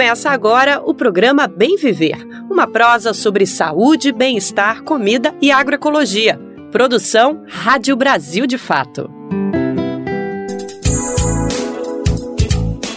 Começa agora o programa Bem Viver, uma prosa sobre saúde, bem-estar, comida e agroecologia. Produção Rádio Brasil de Fato.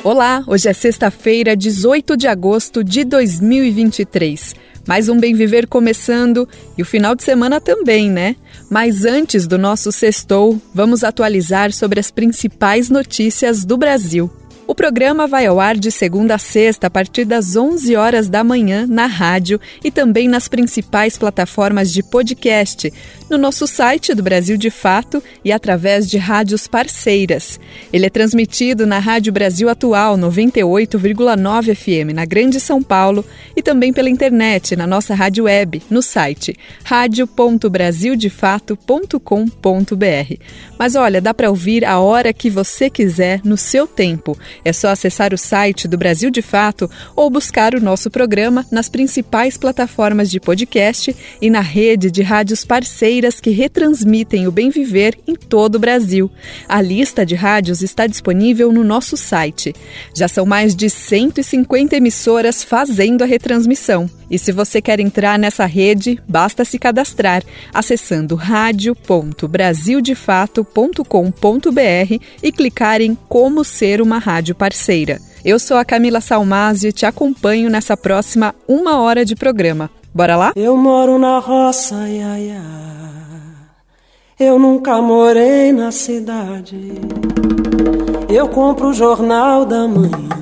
Olá, hoje é sexta-feira, 18 de agosto de 2023. Mais um Bem Viver começando e o final de semana também, né? Mas antes do nosso sextou, vamos atualizar sobre as principais notícias do Brasil. O programa vai ao ar de segunda a sexta a partir das 11 horas da manhã na rádio e também nas principais plataformas de podcast, no nosso site do Brasil de Fato e através de rádios parceiras. Ele é transmitido na Rádio Brasil Atual 98,9 FM na Grande São Paulo e também pela internet na nossa rádio web no site radio.brasildefato.com.br. Mas olha, dá para ouvir a hora que você quiser no seu tempo. É só acessar o site do Brasil de Fato ou buscar o nosso programa nas principais plataformas de podcast e na rede de rádios parceiras que retransmitem o bem viver em todo o Brasil. A lista de rádios está disponível no nosso site. Já são mais de 150 emissoras fazendo a retransmissão. E se você quer entrar nessa rede, basta se cadastrar acessando radio.brasildefato.com.br e clicar em Como Ser uma Rádio Parceira. Eu sou a Camila Salmásio e te acompanho nessa próxima uma hora de programa. Bora lá? Eu moro na roça, ia. Eu nunca morei na cidade. Eu compro o jornal da manhã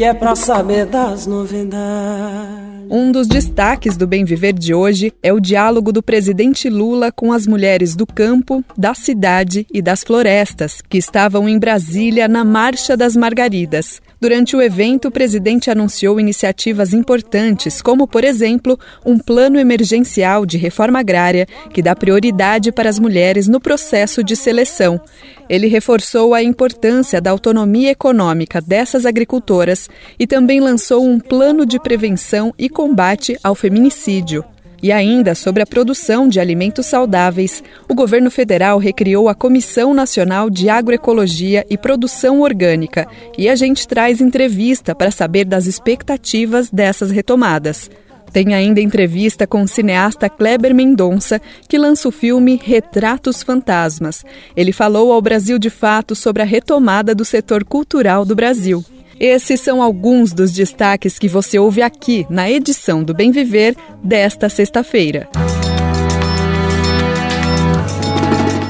que é pra saber das novidades. Um dos destaques do Bem Viver de hoje é o diálogo do presidente Lula com as mulheres do campo, da cidade e das florestas, que estavam em Brasília na Marcha das Margaridas. Durante o evento, o presidente anunciou iniciativas importantes, como, por exemplo, um plano emergencial de reforma agrária que dá prioridade para as mulheres no processo de seleção. Ele reforçou a importância da autonomia econômica dessas agricultoras e também lançou um plano de prevenção e combate ao feminicídio. E ainda sobre a produção de alimentos saudáveis, o governo federal recriou a Comissão Nacional de Agroecologia e Produção Orgânica e a gente traz entrevista para saber das expectativas dessas retomadas. Tem ainda entrevista com o cineasta Kleber Mendonça, que lança o filme Retratos Fantasmas. Ele falou ao Brasil de Fato sobre a retomada do setor cultural do Brasil. Esses são alguns dos destaques que você ouve aqui na edição do Bem Viver desta sexta-feira.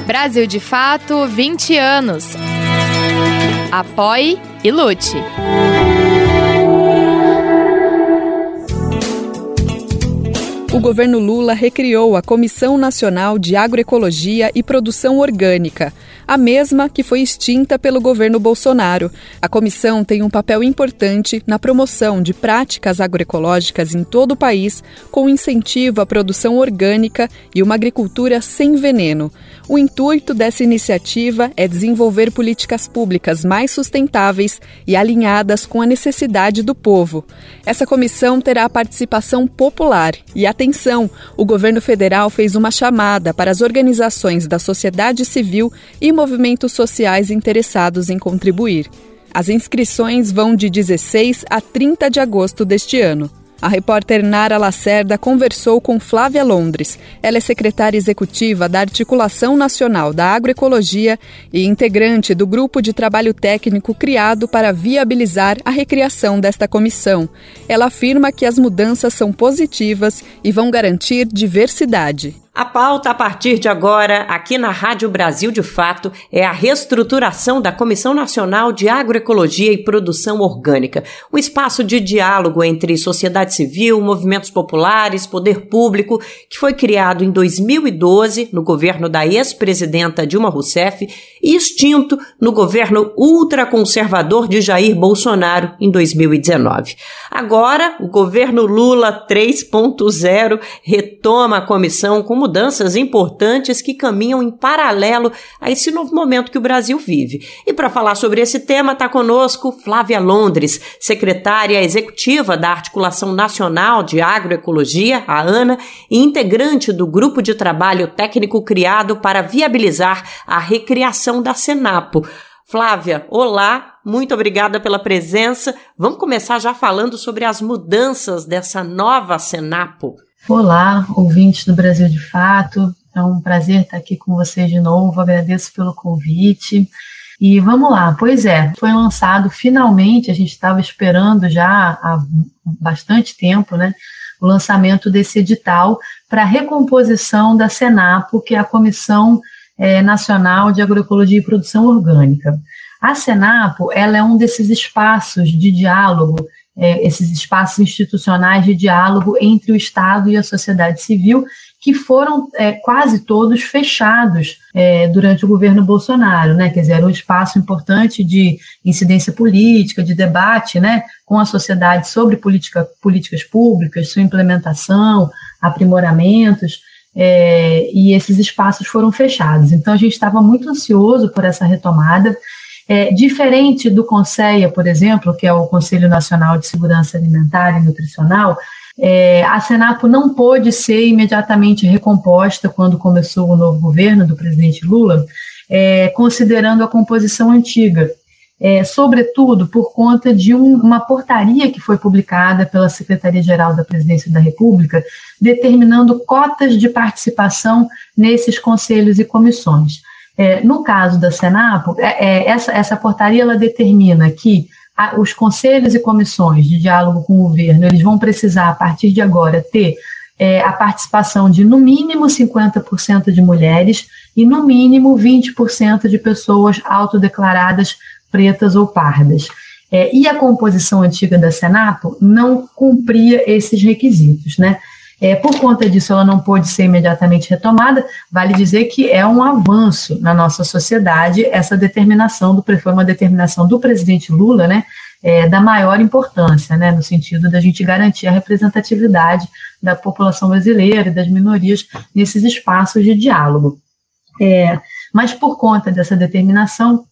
Brasil de Fato 20 anos. Apoie e lute. o governo Lula recriou a Comissão Nacional de Agroecologia e Produção Orgânica, a mesma que foi extinta pelo governo Bolsonaro. A comissão tem um papel importante na promoção de práticas agroecológicas em todo o país, com incentivo à produção orgânica e uma agricultura sem veneno. O intuito dessa iniciativa é desenvolver políticas públicas mais sustentáveis e alinhadas com a necessidade do povo. Essa comissão terá a participação popular e atenção, o governo federal fez uma chamada para as organizações da sociedade civil e movimentos sociais interessados em contribuir. As inscrições vão de 16 a 30 de agosto deste ano. A repórter Nara Lacerda conversou com Flávia Londres. Ela é secretária executiva da Articulação Nacional da Agroecologia e integrante do grupo de trabalho técnico criado para viabilizar a recriação desta comissão. Ela afirma que as mudanças são positivas e vão garantir diversidade. A pauta a partir de agora, aqui na Rádio Brasil de Fato, é a reestruturação da Comissão Nacional de Agroecologia e Produção Orgânica, um espaço de diálogo entre sociedade civil, movimentos populares, poder público, que foi criado em 2012 no governo da ex-presidenta Dilma Rousseff extinto no governo ultraconservador de Jair Bolsonaro em 2019. Agora, o governo Lula 3.0 retoma a comissão com mudanças importantes que caminham em paralelo a esse novo momento que o Brasil vive. E para falar sobre esse tema, está conosco Flávia Londres, secretária executiva da Articulação Nacional de Agroecologia, a ANA, e integrante do grupo de trabalho técnico criado para viabilizar a recriação da Senapo. Flávia, olá muito obrigada pela presença. Vamos começar já falando sobre as mudanças dessa nova Senapo. Olá, ouvintes do Brasil de Fato. É um prazer estar aqui com vocês de novo. Agradeço pelo convite. E vamos lá, pois é, foi lançado finalmente, a gente estava esperando já há bastante tempo, né? O lançamento desse edital para recomposição da Senapo, que é a Comissão é, Nacional de Agroecologia e Produção Orgânica. A Senapo ela é um desses espaços de diálogo, é, esses espaços institucionais de diálogo entre o Estado e a sociedade civil, que foram é, quase todos fechados é, durante o governo Bolsonaro, né? Quer dizer, era um espaço importante de incidência política, de debate, né, com a sociedade sobre política, políticas públicas, sua implementação, aprimoramentos. É, e esses espaços foram fechados. Então a gente estava muito ansioso por essa retomada. É, diferente do CONSEA, por exemplo, que é o Conselho Nacional de Segurança Alimentar e Nutricional, é, a Senapo não pôde ser imediatamente recomposta quando começou o novo governo do presidente Lula, é, considerando a composição antiga, é, sobretudo por conta de um, uma portaria que foi publicada pela Secretaria-Geral da Presidência da República, determinando cotas de participação nesses conselhos e comissões. É, no caso da Senapo, é, é, essa, essa portaria ela determina que a, os conselhos e comissões de diálogo com o governo eles vão precisar, a partir de agora, ter é, a participação de no mínimo 50% de mulheres e no mínimo 20% de pessoas autodeclaradas pretas ou pardas. É, e a composição antiga da Senapo não cumpria esses requisitos, né? É, por conta disso, ela não pôde ser imediatamente retomada. Vale dizer que é um avanço na nossa sociedade essa determinação do foi uma determinação do presidente Lula, né, é, da maior importância, né, no sentido da gente garantir a representatividade da população brasileira e das minorias nesses espaços de diálogo. É, mas por conta dessa determinação,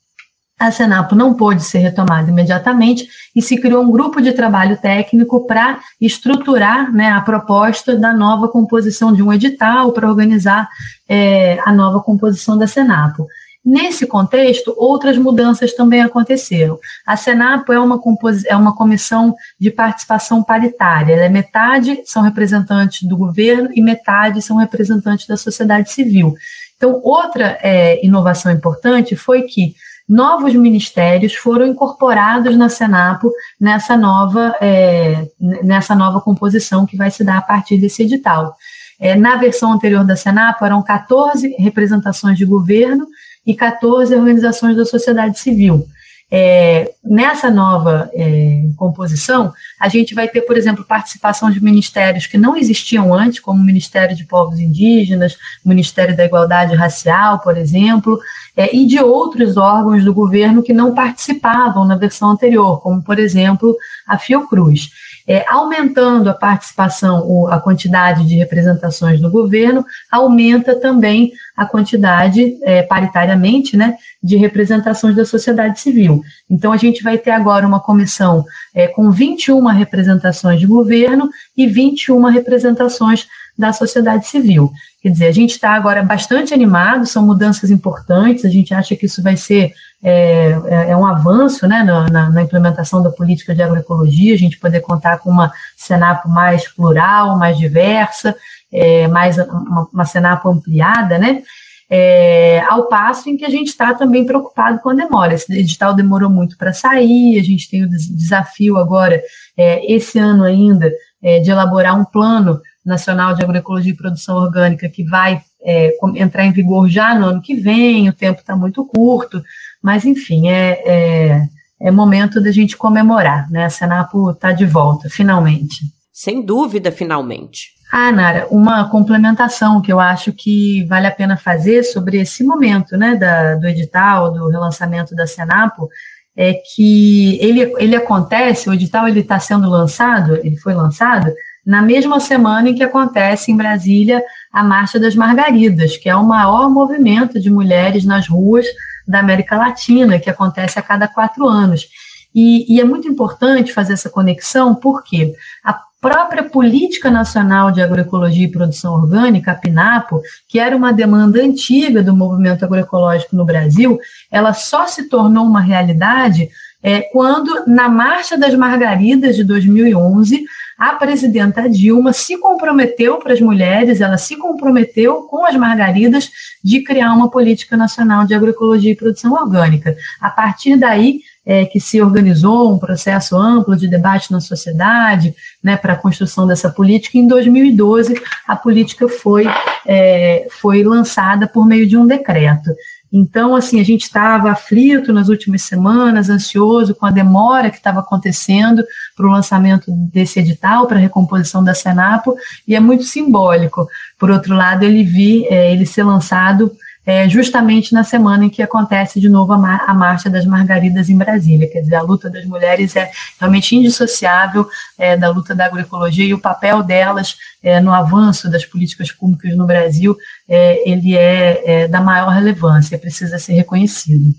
a Senapo não pôde ser retomada imediatamente e se criou um grupo de trabalho técnico para estruturar né, a proposta da nova composição de um edital para organizar é, a nova composição da Senapo. Nesse contexto, outras mudanças também aconteceram. A Senapo é uma, é uma comissão de participação paritária, é metade são representantes do governo e metade são representantes da sociedade civil. Então, outra é, inovação importante foi que novos ministérios foram incorporados na Senapo nessa nova, é, nessa nova composição que vai se dar a partir desse edital. É, na versão anterior da Senapo, eram 14 representações de governo e 14 organizações da sociedade civil. É, nessa nova é, composição, a gente vai ter, por exemplo, participação de ministérios que não existiam antes, como o Ministério de Povos Indígenas, o Ministério da Igualdade Racial, por exemplo, é, e de outros órgãos do governo que não participavam na versão anterior, como, por exemplo, a Fiocruz. É, aumentando a participação, a quantidade de representações do governo, aumenta também a quantidade, é, paritariamente, né, de representações da sociedade civil. Então, a gente vai ter agora uma comissão é, com 21 representações de governo e 21 representações da sociedade civil. Quer dizer, a gente está agora bastante animado, são mudanças importantes, a gente acha que isso vai ser é, é, é um avanço né, na, na, implementação da política de agroecologia, a gente poder contar com uma Senapo mais plural, mais diversa, é, mais uma, uma ampliada, né? É, ao passo em que a gente está também preocupado com a demora. Esse edital demorou muito para sair, a gente tem o desafio agora, é, esse ano ainda, é, de elaborar um plano nacional de agroecologia e produção orgânica que vai é, entrar em vigor já no ano que vem, o tempo está muito curto, mas enfim, é, é, é momento da gente comemorar, né? A Senapo está de volta, finalmente. Sem dúvida, finalmente. Ah, Nara, uma complementação que eu acho que vale a pena fazer sobre esse momento, né, da, do edital, do relançamento da Senapo, é que ele, ele acontece, o edital ele está sendo lançado, ele foi lançado na mesma semana em que acontece em Brasília a Marcha das Margaridas, que é o maior movimento de mulheres nas ruas da América Latina, que acontece a cada quatro anos. E, e, é muito importante fazer essa conexão, porque a própria Política Nacional de Agroecologia e Produção Orgânica, a PNAPO, que era uma demanda antiga do movimento agroecológico no Brasil, ela só se tornou uma realidade é, quando, na Marcha das Margaridas de 2011, a presidenta Dilma se comprometeu para as mulheres, ela se comprometeu com as margaridas de criar uma política nacional de agroecologia e produção orgânica. A partir daí, é, que se organizou um processo amplo de debate na sociedade né, para a construção dessa política. Em 2012, a política foi, é, foi lançada por meio de um decreto. Então, assim, a gente estava aflito nas últimas semanas, ansioso com a demora que estava acontecendo para o lançamento desse edital, para a recomposição da Senapo, e é muito simbólico. Por outro lado, ele vi é, ele ser lançado é, justamente na semana em que acontece de novo a, mar a, Marcha das Margaridas em Brasília. Quer dizer, a luta das mulheres é realmente indissociável é, da luta da agroecologia e o papel delas é, no avanço das políticas públicas no Brasil, é, ele é, é, da maior relevância, precisa ser reconhecido.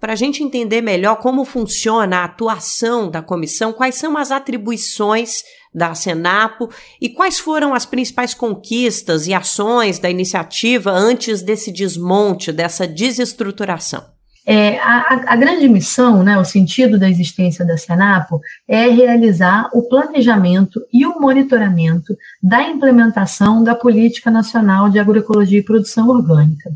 Para a gente entender melhor como funciona a atuação da comissão, quais são as atribuições da Senapo e quais foram as principais conquistas e ações da iniciativa antes desse desmonte, dessa desestruturação? É, a, a, grande missão, né, o sentido da existência da Senapo é realizar o planejamento e o monitoramento da implementação da Política Nacional de Agroecologia e Produção Orgânica.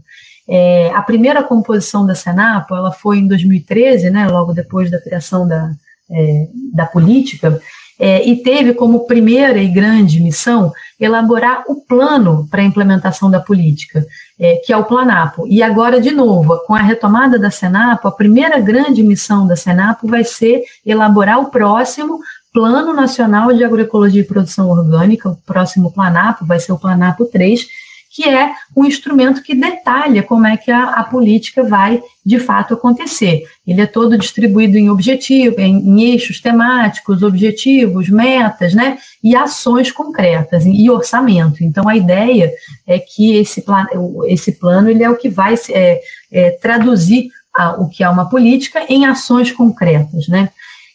É, a primeira composição da Senapo, ela foi em 2013, né, logo depois da criação da, é, da política, é, e teve como primeira e grande missão elaborar o plano para a implementação da política, é, que é o Planapo. E agora, de novo, com a retomada da Senapo, a primeira grande missão da Senapo vai ser elaborar o próximo Plano Nacional de Agroecologia e Produção Orgânica, o próximo Planapo vai ser o Planapo 3, que é um instrumento que detalha como é que a, a, política vai de fato acontecer. Ele é todo distribuído em objetivos, em, em, eixos temáticos, objetivos, metas, né, e ações concretas e orçamento. Então a ideia é que esse plano, esse plano ele é o que vai é, é, traduzir a, o que é uma política em ações concretas, né.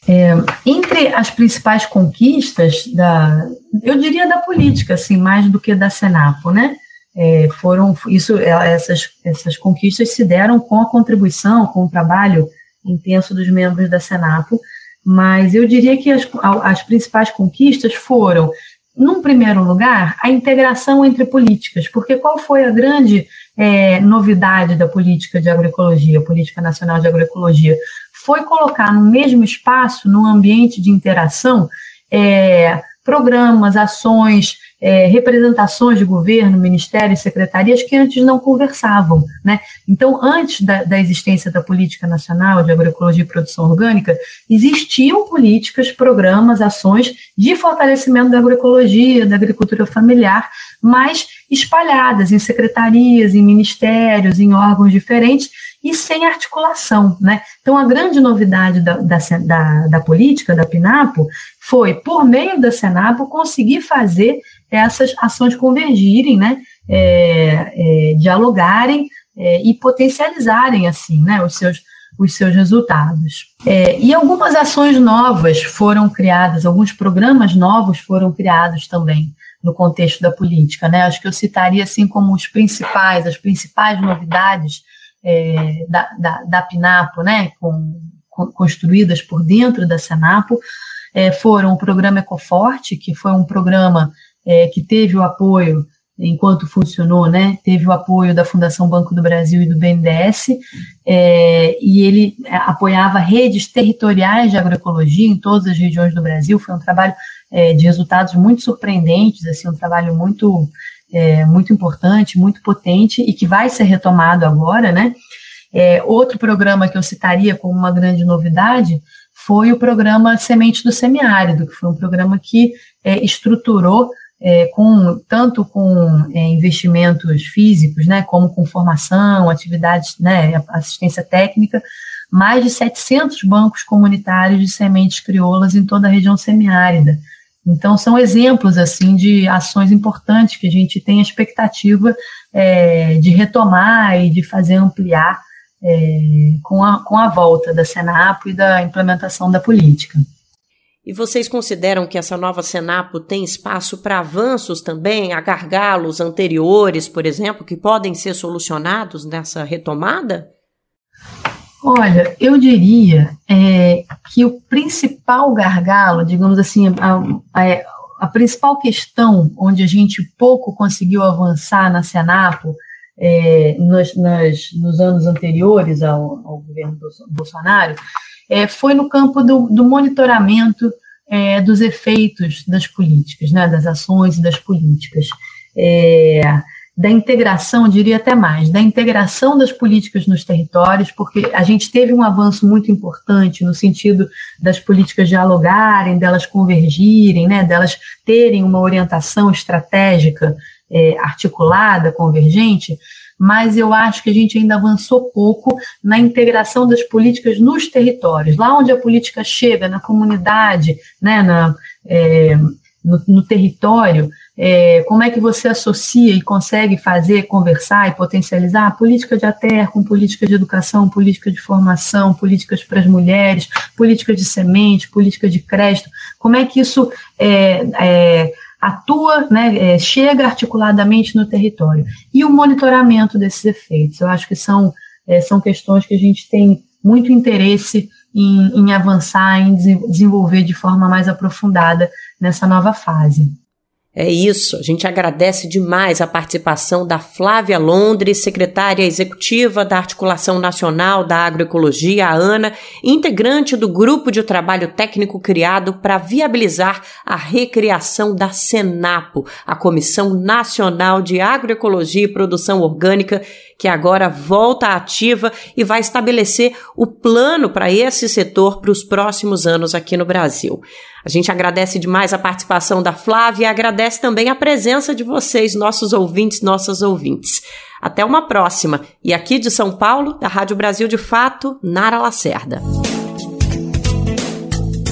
É, entre as principais conquistas da, eu diria da política, assim, mais do que da Senapo, né? É, foram isso é, essas essas conquistas se deram com a contribuição com o trabalho intenso dos membros da Senapo mas eu diria que as, as principais conquistas foram num primeiro lugar a integração entre políticas porque qual foi a grande é, novidade da política de agroecologia política nacional de agroecologia? Foi colocar no mesmo espaço num ambiente de interação é, programas ações é, representações de governo, ministérios, secretarias que antes não conversavam. Né? Então, antes da, da, existência da Política Nacional de Agroecologia e Produção Orgânica, existiam políticas, programas, ações de fortalecimento da agroecologia, da agricultura familiar, mas espalhadas em secretarias, em ministérios, em órgãos diferentes e sem articulação. Né? Então, a grande novidade da, da, da, da política, da PINAPO, foi, por meio da Senapo, conseguir fazer essas ações convergirem, né, é, é, dialogarem é, e potencializarem, assim, né, os seus, os seus resultados. É, e algumas ações novas foram criadas, alguns programas novos foram criados também no contexto da política, né, acho que eu citaria, assim, como os principais, as principais novidades é, da, da, da PINAPO, né, com, com, construídas por dentro da Senapo, é, foram o programa Ecoforte, que foi um programa é, que teve o apoio, enquanto funcionou, né, teve o apoio da Fundação Banco do Brasil e do BNDES, é, e ele é, apoiava redes territoriais de agroecologia em todas as regiões do Brasil. Foi um trabalho é, de resultados muito surpreendentes, assim, um trabalho muito, é, muito importante, muito potente e que vai ser retomado agora, né. É, outro programa que eu citaria como uma grande novidade foi o programa Semente do Semiárido, que foi um programa que é, estruturou é, com tanto com é, investimentos físicos, né, como com formação, atividades, né, assistência técnica, mais de 700 bancos comunitários de sementes crioulas em toda a região semiárida. Então, são exemplos, assim, de ações importantes que a gente tem a expectativa é, de retomar e de fazer ampliar é, com, a, com a volta da Senapo e da implementação da política. E vocês consideram que essa nova Senapo tem espaço para avanços também, a gargalos anteriores, por exemplo, que podem ser solucionados nessa retomada? Olha, eu diria é, que o principal gargalo, digamos assim, a, a, a, principal questão onde a gente pouco conseguiu avançar na Senapo é, nos, nas, nos anos anteriores ao, ao governo Bolsonaro é, foi no campo do, do monitoramento é, dos efeitos das políticas, né, das ações e das políticas. É, da integração, diria até mais, da integração das políticas nos territórios, porque a gente teve um avanço muito importante no sentido das políticas dialogarem, delas convergirem, né, delas terem uma orientação estratégica é, articulada, convergente, mas eu acho que a gente ainda avançou pouco na integração das políticas nos territórios, lá onde a política chega, na comunidade, né, na, é, no, no território, é, como é que você associa e consegue fazer, conversar e potencializar? A política de ATER com política de educação, política de formação, políticas para as mulheres, política de semente, política de crédito, como é que isso é, é, atua, né, é, chega articuladamente no território. E o monitoramento desses efeitos, eu acho que são, é, são questões que a gente tem muito interesse em, em avançar, em desenvolver de forma mais aprofundada nessa nova fase. É isso, a gente agradece demais a participação da Flávia Londres, secretária executiva da Articulação Nacional da Agroecologia, a ANA, integrante do grupo de trabalho técnico criado para viabilizar a recriação da SENAPO, a Comissão Nacional de Agroecologia e Produção Orgânica, que agora volta ativa e vai estabelecer o plano para esse setor para os próximos anos aqui no Brasil. A gente agradece demais a participação da Flávia e agradece também a presença de vocês, nossos ouvintes, nossas ouvintes. Até uma próxima. E aqui de São Paulo, da Rádio Brasil de Fato, Nara Lacerda.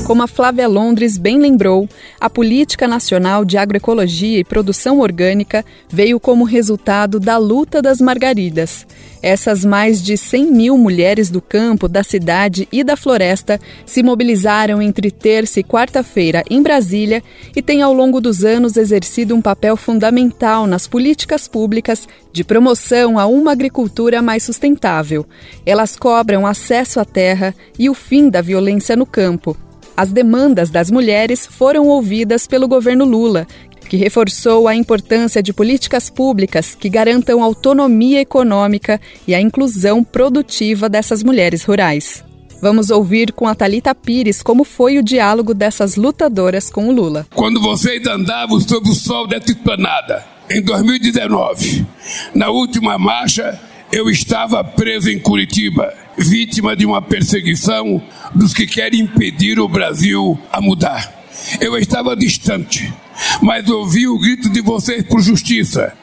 Como a Flávia Londres bem lembrou, a Política Nacional de Agroecologia e Produção Orgânica veio como resultado da luta das margaridas. Essas mais de 100 mil mulheres do campo, da cidade e da floresta se mobilizaram entre terça e quarta-feira em Brasília e têm ao longo dos anos exercido um papel fundamental nas políticas públicas de promoção a uma agricultura mais sustentável. Elas cobram acesso à terra e o fim da violência no campo. As demandas das mulheres foram ouvidas pelo governo Lula, que reforçou a importância de políticas públicas que garantam autonomia econômica e a inclusão produtiva dessas mulheres rurais. Vamos ouvir com a Talita Pires como foi o diálogo dessas lutadoras com o Lula. Quando vocês andavam sob o sol dessa esplanada, em 2019, na última marcha, eu estava preso em Curitiba, vítima de uma perseguição dos que querem impedir o Brasil a mudar. Eu estava distante, mas ouvi o grito de vocês por justiça.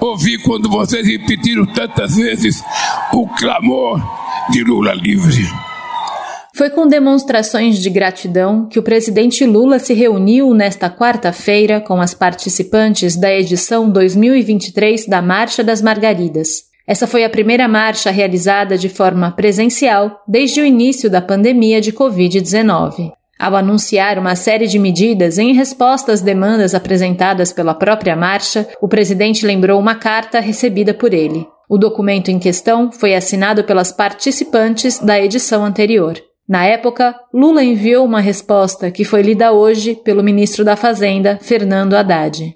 Ouvi quando vocês repetiram tantas vezes o clamor de Lula livre. Foi com demonstrações de gratidão que o presidente Lula se reuniu nesta quarta-feira com as participantes da edição 2023 da Marcha das Margaridas. Essa foi a primeira marcha realizada de forma presencial desde o início da pandemia de Covid-19. Ao anunciar uma série de medidas em resposta às demandas apresentadas pela própria marcha, o presidente lembrou uma carta recebida por ele. O documento em questão foi assinado pelas participantes da edição anterior. Na época, Lula enviou uma resposta que foi lida hoje pelo ministro da Fazenda, Fernando Haddad.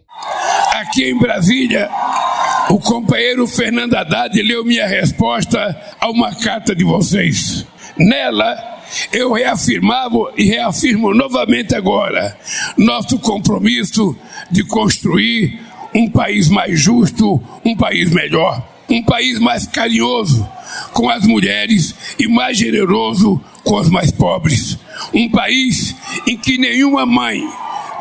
Aqui em Brasília, o companheiro Fernando Haddad leu minha resposta a uma carta de vocês. Nela, eu reafirmava e reafirmo novamente agora nosso compromisso de construir um país mais justo, um país melhor, um país mais carinhoso com as mulheres e mais generoso com os mais pobres. Um país em que nenhuma mãe,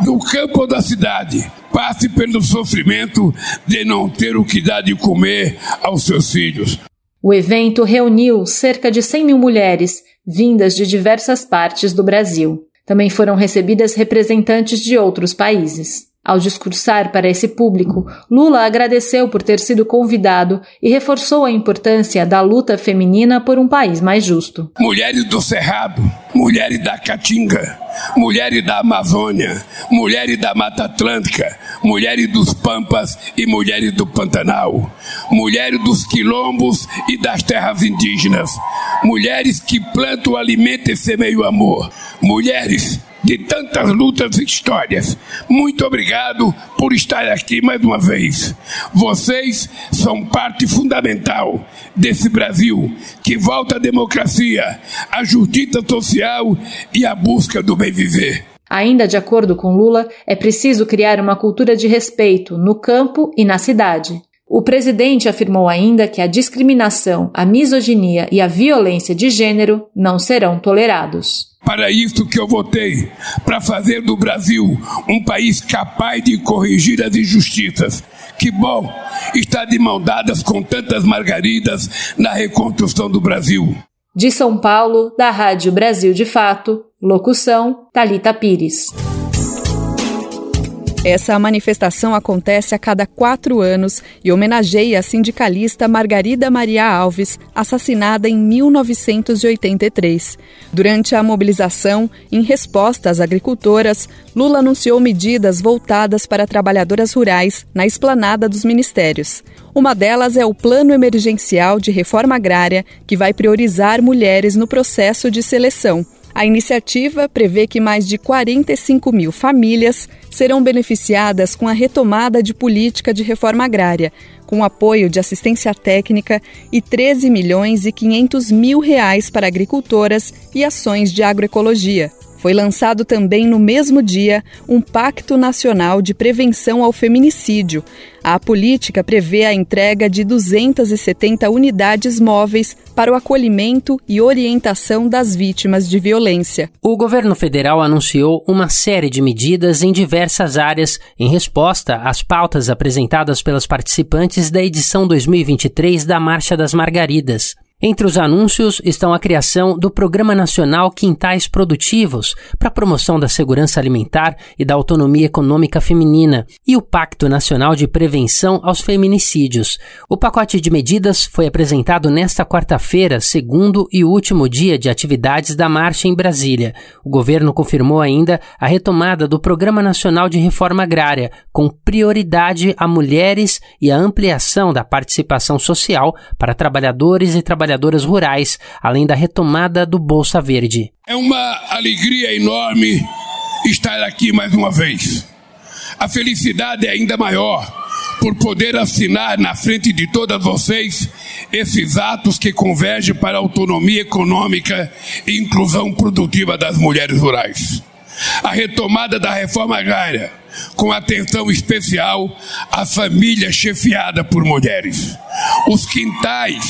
do campo ou da cidade, passe pelo sofrimento de não ter o que dar de comer aos seus filhos. O evento reuniu cerca de 100 mil mulheres vindas de diversas partes do Brasil. Também foram recebidas representantes de outros países. Ao discursar para esse público, Lula agradeceu por ter sido convidado e reforçou a importância da luta feminina por um país mais justo. Mulheres do Cerrado, mulheres da Caatinga, mulheres da Amazônia, mulheres da Mata Atlântica, mulheres dos Pampas e mulheres do Pantanal, mulheres dos quilombos e das terras indígenas, mulheres que plantam, alimentam e semeiam amor, mulheres de tantas lutas e histórias. Muito obrigado por estar aqui mais uma vez. Vocês são parte fundamental desse Brasil que volta à democracia, à justiça social e à busca do bem viver. Ainda de acordo com Lula, é preciso criar uma cultura de respeito no campo e na cidade. O presidente afirmou ainda que a discriminação, a misoginia e a violência de gênero não serão tolerados. Para isso que eu votei, para fazer do Brasil um país capaz de corrigir as injustiças. Que bom estar de mão dadas com tantas margaridas na reconstrução do Brasil. De São Paulo, da Rádio Brasil de Fato, locução Talita Pires. Essa manifestação acontece a cada quatro anos e homenageia a sindicalista Margarida Maria Alves, assassinada em 1983. Durante a mobilização, em resposta às agricultoras, Lula anunciou medidas voltadas para trabalhadoras rurais na esplanada dos ministérios. Uma delas é o Plano Emergencial de Reforma Agrária, que vai priorizar mulheres no processo de seleção. A iniciativa prevê que mais de 45 mil famílias serão beneficiadas com a retomada de política de reforma agrária, com apoio de assistência técnica e 13 milhões e 500 mil reais para agricultoras e ações de agroecologia. Foi lançado também no mesmo dia um Pacto Nacional de Prevenção ao Feminicídio. A política prevê a entrega de 270 unidades móveis para o acolhimento e orientação das vítimas de violência. O governo federal anunciou uma série de medidas em diversas áreas em resposta às pautas apresentadas pelas participantes da edição 2023 da Marcha das Margaridas. Entre os anúncios estão a criação do Programa Nacional Quintais Produtivos para a promoção da segurança alimentar e da autonomia econômica feminina e o Pacto Nacional de Prevenção aos Feminicídios. O pacote de medidas foi apresentado nesta quarta-feira, segundo e último dia de atividades da marcha em Brasília. O governo confirmou ainda a retomada do Programa Nacional de Reforma Agrária, com prioridade a mulheres e a ampliação da participação social para trabalhadores e trabalhadoras trabalhadoras rurais, além da retomada do Bolsa Verde. É uma alegria enorme estar aqui mais uma vez. A felicidade é ainda maior por poder assinar na frente de todas vocês esses atos que convergem para a autonomia econômica e inclusão produtiva das mulheres rurais. A retomada da reforma agrária, com atenção especial à família chefiada por mulheres. Os quintais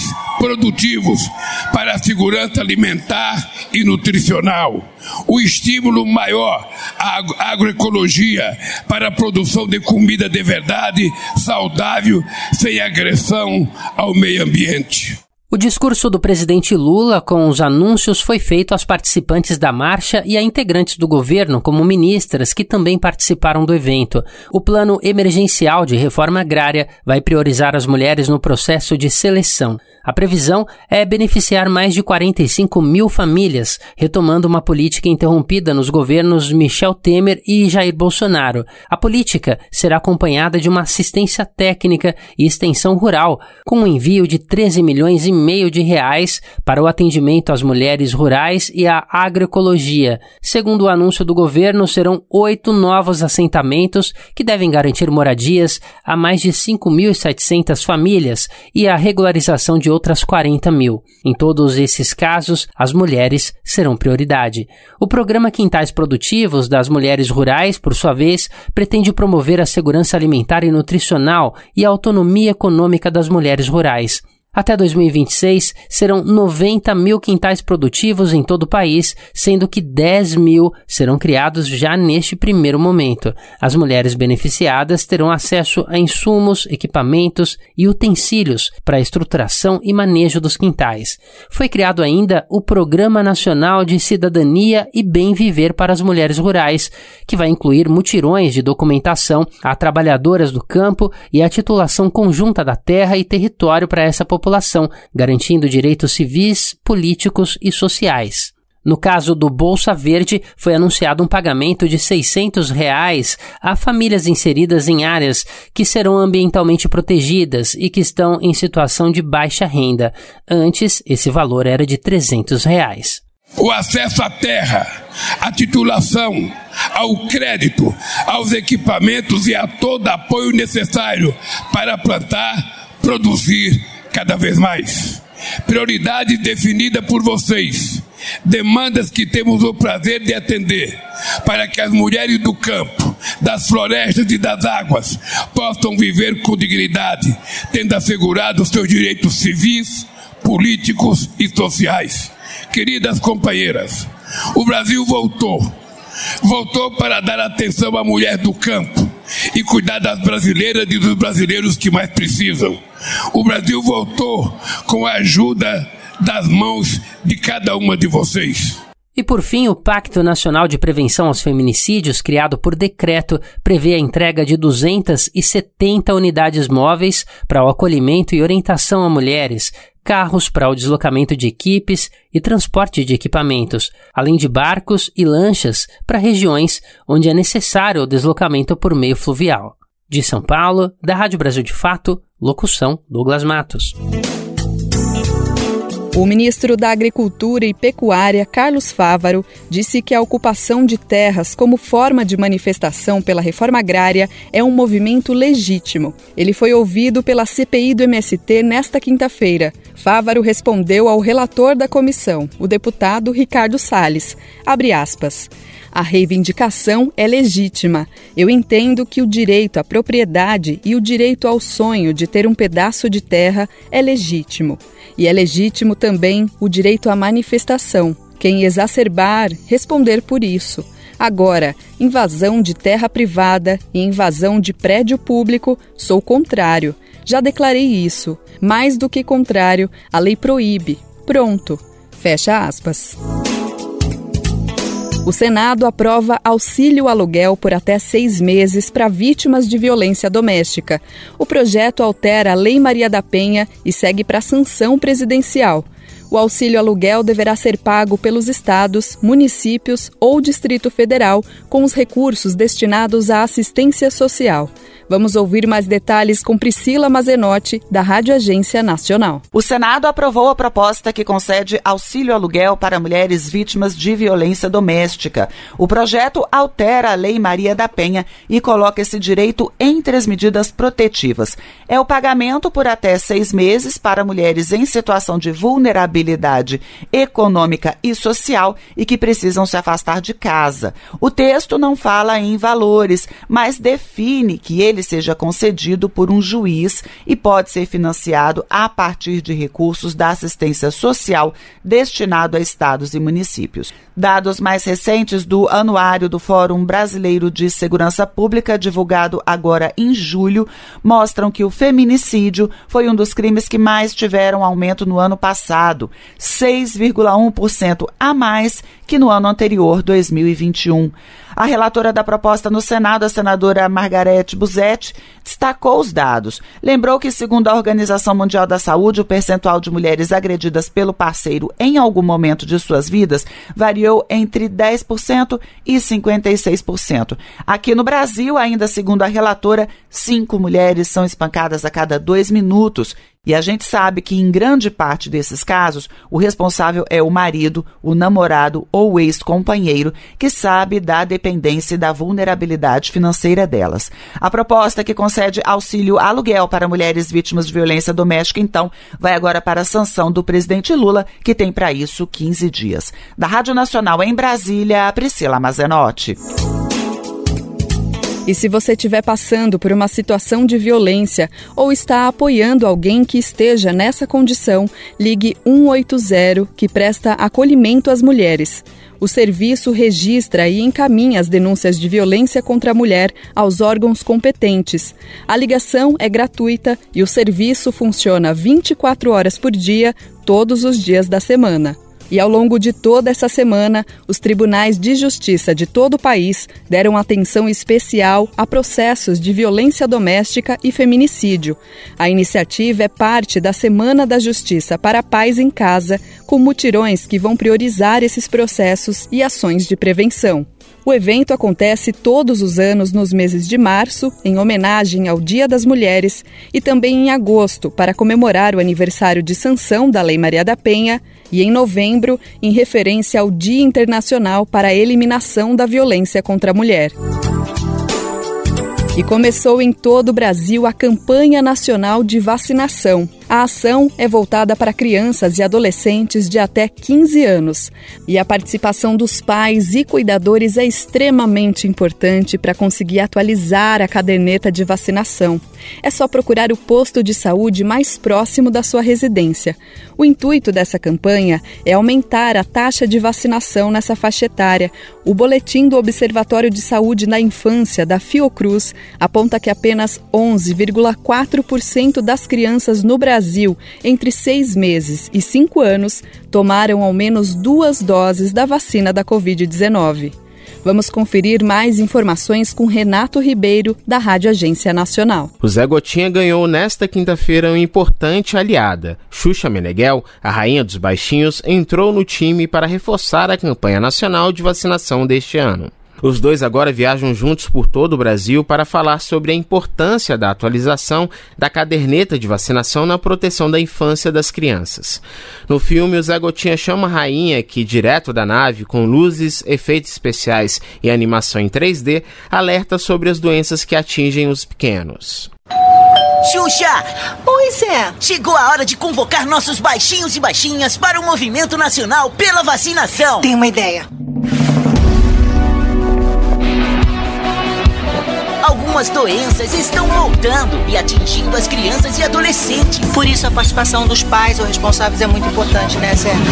produtivos para a segurança alimentar e nutricional. O estímulo maior à agroecologia para a produção de comida de verdade, saudável, sem agressão ao meio ambiente. O discurso do presidente Lula com os anúncios foi feito aos participantes da marcha e a integrantes do governo, como ministras, que também participaram do evento. O plano emergencial de reforma agrária vai priorizar as mulheres no processo de seleção. A previsão é beneficiar mais de 45 mil famílias, retomando uma política interrompida nos governos Michel Temer e Jair Bolsonaro. A política será acompanhada de uma assistência técnica e extensão rural, com o um envio de 13 milhões e meio de reais para o atendimento às mulheres rurais e à agroecologia. Segundo o anúncio do governo, serão oito novos assentamentos que devem garantir moradias a mais de 5.700 famílias e a regularização de outras 40 mil. Em todos esses casos, as mulheres serão prioridade. O programa Quintais Produtivos das Mulheres Rurais, por sua vez, pretende promover a segurança alimentar e nutricional e a autonomia econômica das mulheres rurais. Até 2026, serão 90 mil quintais produtivos em todo o país, sendo que 10 mil serão criados já neste primeiro momento. As mulheres beneficiadas terão acesso a insumos, equipamentos e utensílios para a estruturação e manejo dos quintais. Foi criado ainda o Programa Nacional de Cidadania e Bem Viver para as Mulheres Rurais, que vai incluir mutirões de documentação a trabalhadoras do campo e a titulação conjunta da terra e território para essa população população, garantindo direitos civis, políticos e sociais. No caso do Bolsa Verde, foi anunciado um pagamento de 600 reais a famílias inseridas em áreas que serão ambientalmente protegidas e que estão em situação de baixa renda. Antes, esse valor era de 300 reais. O acesso à terra, à titulação, ao crédito, aos equipamentos e a todo apoio necessário para plantar, produzir cada vez mais. Prioridade definida por vocês. Demandas que temos o prazer de atender para que as mulheres do campo, das florestas e das águas possam viver com dignidade, tendo assegurado seus direitos civis, políticos e sociais. Queridas companheiras, o Brasil voltou. Voltou para dar atenção à mulher do campo e cuidar das brasileiras e dos brasileiros que mais precisam. O Brasil voltou com a ajuda das mãos de cada uma de vocês. E por fim, o Pacto Nacional de Prevenção aos Feminicídios, criado por decreto, prevê a entrega de 270 unidades móveis para o acolhimento e orientação a mulheres, carros para o deslocamento de equipes e transporte de equipamentos, além de barcos e lanchas para regiões onde é necessário o deslocamento por meio fluvial. De São Paulo, da Rádio Brasil de Fato, locução Douglas Matos. O ministro da Agricultura e Pecuária, Carlos Fávaro, disse que a ocupação de terras como forma de manifestação pela reforma agrária é um movimento legítimo. Ele foi ouvido pela CPI do MST nesta quinta-feira. Fávaro respondeu ao relator da comissão, o deputado Ricardo Salles. Abre aspas. A reivindicação é legítima. Eu entendo que o direito à propriedade e o direito ao sonho de ter um pedaço de terra é legítimo. E é legítimo também o direito à manifestação. Quem exacerbar, responder por isso. Agora, invasão de terra privada e invasão de prédio público, sou contrário. Já declarei isso. Mais do que contrário, a lei proíbe. Pronto. Fecha aspas. O Senado aprova auxílio aluguel por até seis meses para vítimas de violência doméstica. O projeto altera a Lei Maria da Penha e segue para sanção presidencial. O auxílio aluguel deverá ser pago pelos estados, municípios ou Distrito Federal com os recursos destinados à assistência social. Vamos ouvir mais detalhes com Priscila Mazenotti, da Rádio Agência Nacional. O Senado aprovou a proposta que concede auxílio aluguel para mulheres vítimas de violência doméstica. O projeto altera a Lei Maria da Penha e coloca esse direito entre as medidas protetivas. É o pagamento por até seis meses para mulheres em situação de vulnerabilidade econômica e social e que precisam se afastar de casa. O texto não fala em valores, mas define que ele ele seja concedido por um juiz e pode ser financiado a partir de recursos da assistência social destinado a estados e municípios. Dados mais recentes do Anuário do Fórum Brasileiro de Segurança Pública, divulgado agora em julho, mostram que o feminicídio foi um dos crimes que mais tiveram aumento no ano passado, 6,1% a mais que no ano anterior, 2021. A relatora da proposta no Senado, a senadora Margarete Buzetti, destacou os dados. Lembrou que, segundo a Organização Mundial da Saúde, o percentual de mulheres agredidas pelo parceiro em algum momento de suas vidas variou entre 10% e 56%. Aqui no Brasil, ainda segundo a relatora, cinco mulheres são espancadas a cada dois minutos e a gente sabe que em grande parte desses casos, o responsável é o marido, o namorado ou ex-companheiro, que sabe da dependência e da vulnerabilidade financeira delas. A proposta que concede auxílio aluguel para mulheres vítimas de violência doméstica, então, vai agora para a sanção do presidente Lula, que tem para isso 15 dias. Da Rádio Nacional em Brasília, Priscila Mazenotti. E se você estiver passando por uma situação de violência ou está apoiando alguém que esteja nessa condição, ligue 180 que presta acolhimento às mulheres. O serviço registra e encaminha as denúncias de violência contra a mulher aos órgãos competentes. A ligação é gratuita e o serviço funciona 24 horas por dia, todos os dias da semana. E ao longo de toda essa semana, os tribunais de justiça de todo o país deram atenção especial a processos de violência doméstica e feminicídio. A iniciativa é parte da Semana da Justiça para a Paz em Casa, com mutirões que vão priorizar esses processos e ações de prevenção. O evento acontece todos os anos nos meses de março, em homenagem ao Dia das Mulheres, e também em agosto, para comemorar o aniversário de sanção da Lei Maria da Penha, e em novembro, em referência ao Dia Internacional para a Eliminação da Violência contra a Mulher. E começou em todo o Brasil a campanha nacional de vacinação. A ação é voltada para crianças e adolescentes de até 15 anos. E a participação dos pais e cuidadores é extremamente importante para conseguir atualizar a caderneta de vacinação. É só procurar o posto de saúde mais próximo da sua residência. O intuito dessa campanha é aumentar a taxa de vacinação nessa faixa etária. O boletim do Observatório de Saúde na Infância, da Fiocruz, aponta que apenas 11,4% das crianças no Brasil Brasil, entre seis meses e cinco anos, tomaram ao menos duas doses da vacina da Covid-19. Vamos conferir mais informações com Renato Ribeiro, da Rádio Agência Nacional. O Zé Gotinha ganhou nesta quinta-feira uma importante aliada. Xuxa Meneghel, a rainha dos baixinhos, entrou no time para reforçar a campanha nacional de vacinação deste ano. Os dois agora viajam juntos por todo o Brasil para falar sobre a importância da atualização da caderneta de vacinação na proteção da infância das crianças. No filme, o Zé Gotinha chama a rainha que, direto da nave, com luzes, efeitos especiais e animação em 3D, alerta sobre as doenças que atingem os pequenos. Xuxa! Pois é, chegou a hora de convocar nossos baixinhos e baixinhas para o movimento nacional pela vacinação. Tenho uma ideia. Algumas doenças estão voltando e atingindo as crianças e adolescentes. Por isso, a participação dos pais ou responsáveis é muito importante, né, Sérgio?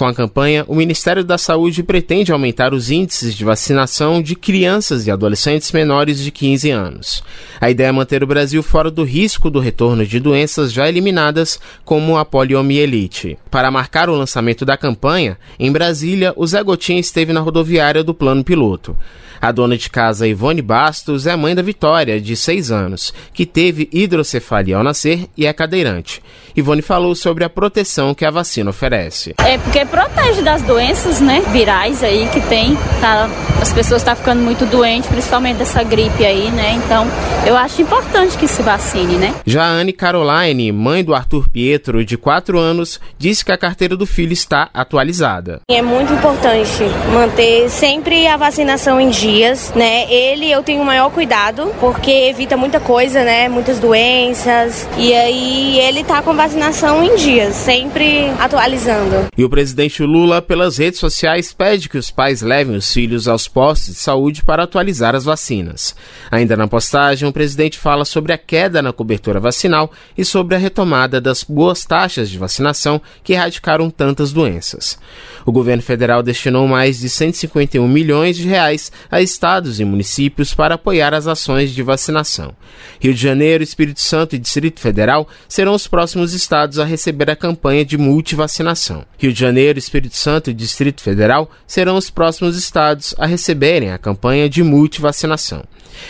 Com a campanha, o Ministério da Saúde pretende aumentar os índices de vacinação de crianças e adolescentes menores de 15 anos. A ideia é manter o Brasil fora do risco do retorno de doenças já eliminadas, como a poliomielite. Para marcar o lançamento da campanha, em Brasília, o Zé Gotinha esteve na rodoviária do Plano Piloto. A dona de casa Ivone Bastos é mãe da Vitória, de 6 anos, que teve hidrocefalia ao nascer e é cadeirante. Ivone falou sobre a proteção que a vacina oferece. É porque protege das doenças, né, virais aí que tem. Tá, as pessoas estão tá ficando muito doentes, principalmente dessa gripe aí, né? Então, eu acho importante que se vacine, né? Já a Anne Caroline, mãe do Arthur Pietro, de 4 anos, disse que a carteira do filho está atualizada. É muito importante manter sempre a vacinação em dia dias, né? Ele eu tenho maior cuidado porque evita muita coisa, né? Muitas doenças. E aí ele tá com vacinação em dias, sempre atualizando. E o presidente Lula, pelas redes sociais, pede que os pais levem os filhos aos postos de saúde para atualizar as vacinas. Ainda na postagem, o presidente fala sobre a queda na cobertura vacinal e sobre a retomada das boas taxas de vacinação que erradicaram tantas doenças. O governo federal destinou mais de 151 milhões de reais a estados e municípios para apoiar as ações de vacinação. Rio de Janeiro, Espírito Santo e Distrito Federal serão os próximos estados a receber a campanha de multivacinação. Rio de Janeiro, Espírito Santo e Distrito Federal serão os próximos estados a receberem a campanha de multivacinação.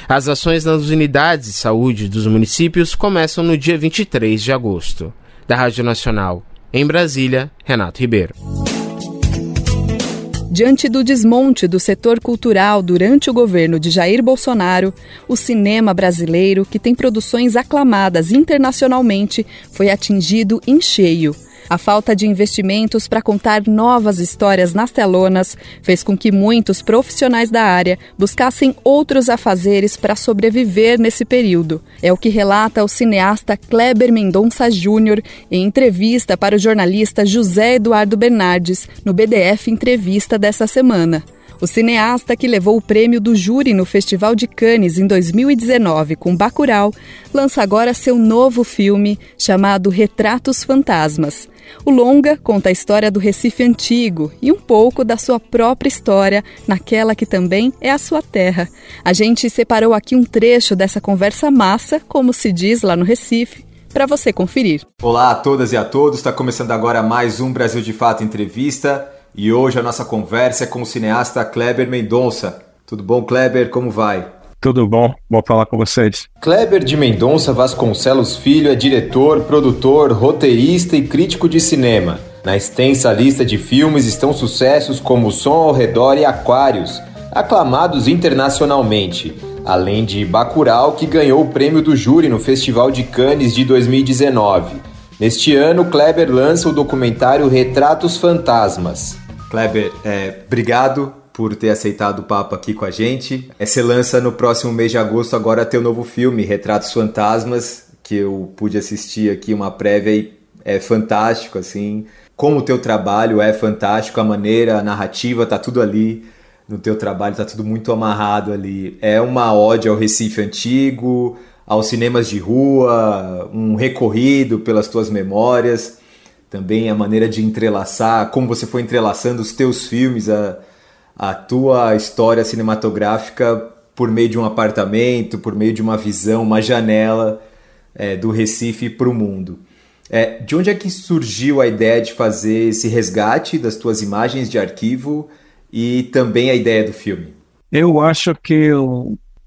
As ações nas unidades de saúde dos municípios começam no dia 23 de agosto. Da Rádio Nacional, em Brasília, Renato Ribeiro. Diante do desmonte do setor cultural durante o governo de Jair Bolsonaro, o cinema brasileiro, que tem produções aclamadas internacionalmente, foi atingido em cheio. A falta de investimentos para contar novas histórias nas telonas fez com que muitos profissionais da área buscassem outros afazeres para sobreviver nesse período. É o que relata o cineasta Kleber Mendonça Júnior em entrevista para o jornalista José Eduardo Bernardes no BDF Entrevista dessa semana. O cineasta que levou o prêmio do júri no Festival de Cannes em 2019 com Bacurau, lança agora seu novo filme chamado Retratos Fantasmas. O longa conta a história do Recife antigo e um pouco da sua própria história naquela que também é a sua terra. A gente separou aqui um trecho dessa conversa massa, como se diz lá no Recife, para você conferir. Olá a todas e a todos, está começando agora mais um Brasil de Fato Entrevista e hoje a nossa conversa é com o cineasta Kleber Mendonça. Tudo bom, Kleber? Como vai? Tudo bom, vou falar com vocês. Kleber de Mendonça Vasconcelos Filho é diretor, produtor, roteirista e crítico de cinema. Na extensa lista de filmes estão sucessos como Som ao Redor e Aquários, aclamados internacionalmente, além de Bacurau, que ganhou o prêmio do júri no Festival de Cannes de 2019. Neste ano, Kleber lança o documentário Retratos Fantasmas. Kleber, é, obrigado por ter aceitado o papo aqui com a gente. Você lança no próximo mês de agosto agora teu novo filme, Retratos Fantasmas, que eu pude assistir aqui uma prévia e é fantástico, assim. Como o teu trabalho é fantástico, a maneira, a narrativa, tá tudo ali no teu trabalho, tá tudo muito amarrado ali. É uma ode ao Recife antigo, aos cinemas de rua, um recorrido pelas tuas memórias, também a maneira de entrelaçar, como você foi entrelaçando os teus filmes, a, a tua história cinematográfica por meio de um apartamento, por meio de uma visão, uma janela é, do Recife para o mundo. É, de onde é que surgiu a ideia de fazer esse resgate das tuas imagens de arquivo e também a ideia do filme? Eu acho que,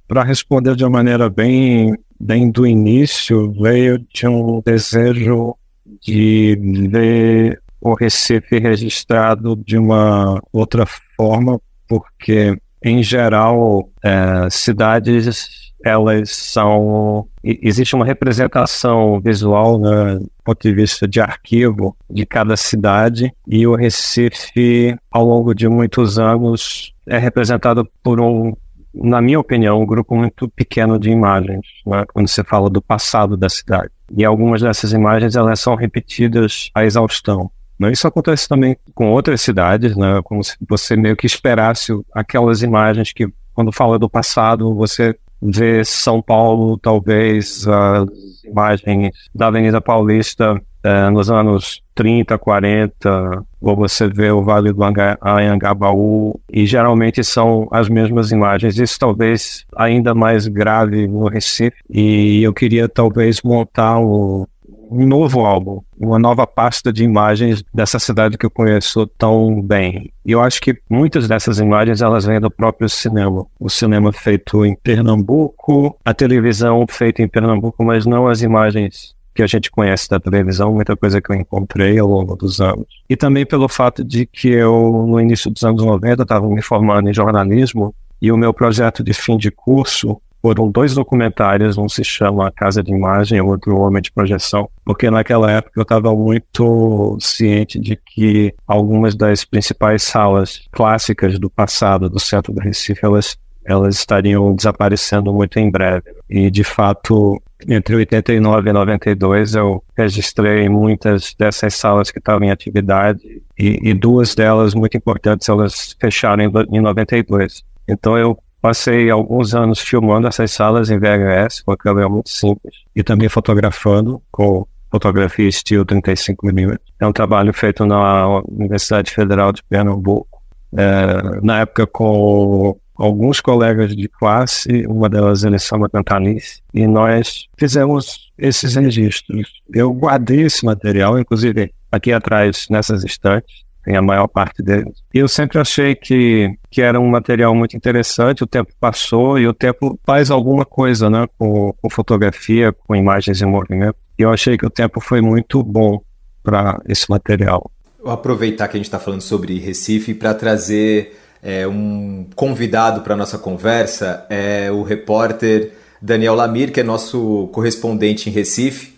para responder de uma maneira bem, bem do início, veio de um desejo de ver o Recife registrado de uma outra forma, porque, em geral, é, cidades elas são existe uma representação visual né, do ponto de vista de arquivo de cada cidade e o Recife ao longo de muitos anos é representado por um na minha opinião um grupo muito pequeno de imagens né, quando você fala do passado da cidade e algumas dessas imagens elas são repetidas à exaustão né? Isso acontece também com outras cidades, né? como se você meio que esperasse aquelas imagens que, quando fala do passado, você vê São Paulo, talvez as imagens da Avenida Paulista é, nos anos 30, 40, ou você vê o Vale do Anhangabaú, e geralmente são as mesmas imagens. Isso talvez ainda mais grave no Recife, e eu queria talvez montar um, um novo álbum, uma nova pasta de imagens dessa cidade que eu conheço tão bem. E eu acho que muitas dessas imagens elas vêm do próprio cinema. O cinema feito em Pernambuco, a televisão feita em Pernambuco, mas não as imagens que a gente conhece da televisão, muita coisa que eu encontrei ao longo dos anos. E também pelo fato de que eu, no início dos anos 90, estava me formando em jornalismo e o meu projeto de fim de curso foram dois documentários, um se chama Casa de Imagem, o outro Homem de Projeção, porque naquela época eu estava muito ciente de que algumas das principais salas clássicas do passado do centro do Recife, elas, elas estariam desaparecendo muito em breve. E, de fato, entre 89 e 92 eu registrei muitas dessas salas que estavam em atividade e, e duas delas muito importantes, elas fecharam em, em 92. Então eu Passei alguns anos filmando essas salas em VHS com a câmera muito simples e também fotografando com fotografia estilo 35mm. É um trabalho feito na Universidade Federal de Pernambuco. É, na época com alguns colegas de classe, uma delas ele chama Cantanice, e nós fizemos esses registros. Eu guardei esse material, inclusive aqui atrás, nessas estantes, tem a maior parte deles. E eu sempre achei que, que era um material muito interessante, o tempo passou e o tempo faz alguma coisa, né, com, com fotografia, com imagens em movimento. E eu achei que o tempo foi muito bom para esse material. Vou aproveitar que a gente está falando sobre Recife para trazer é, um convidado para nossa conversa, é o repórter Daniel Lamir, que é nosso correspondente em Recife.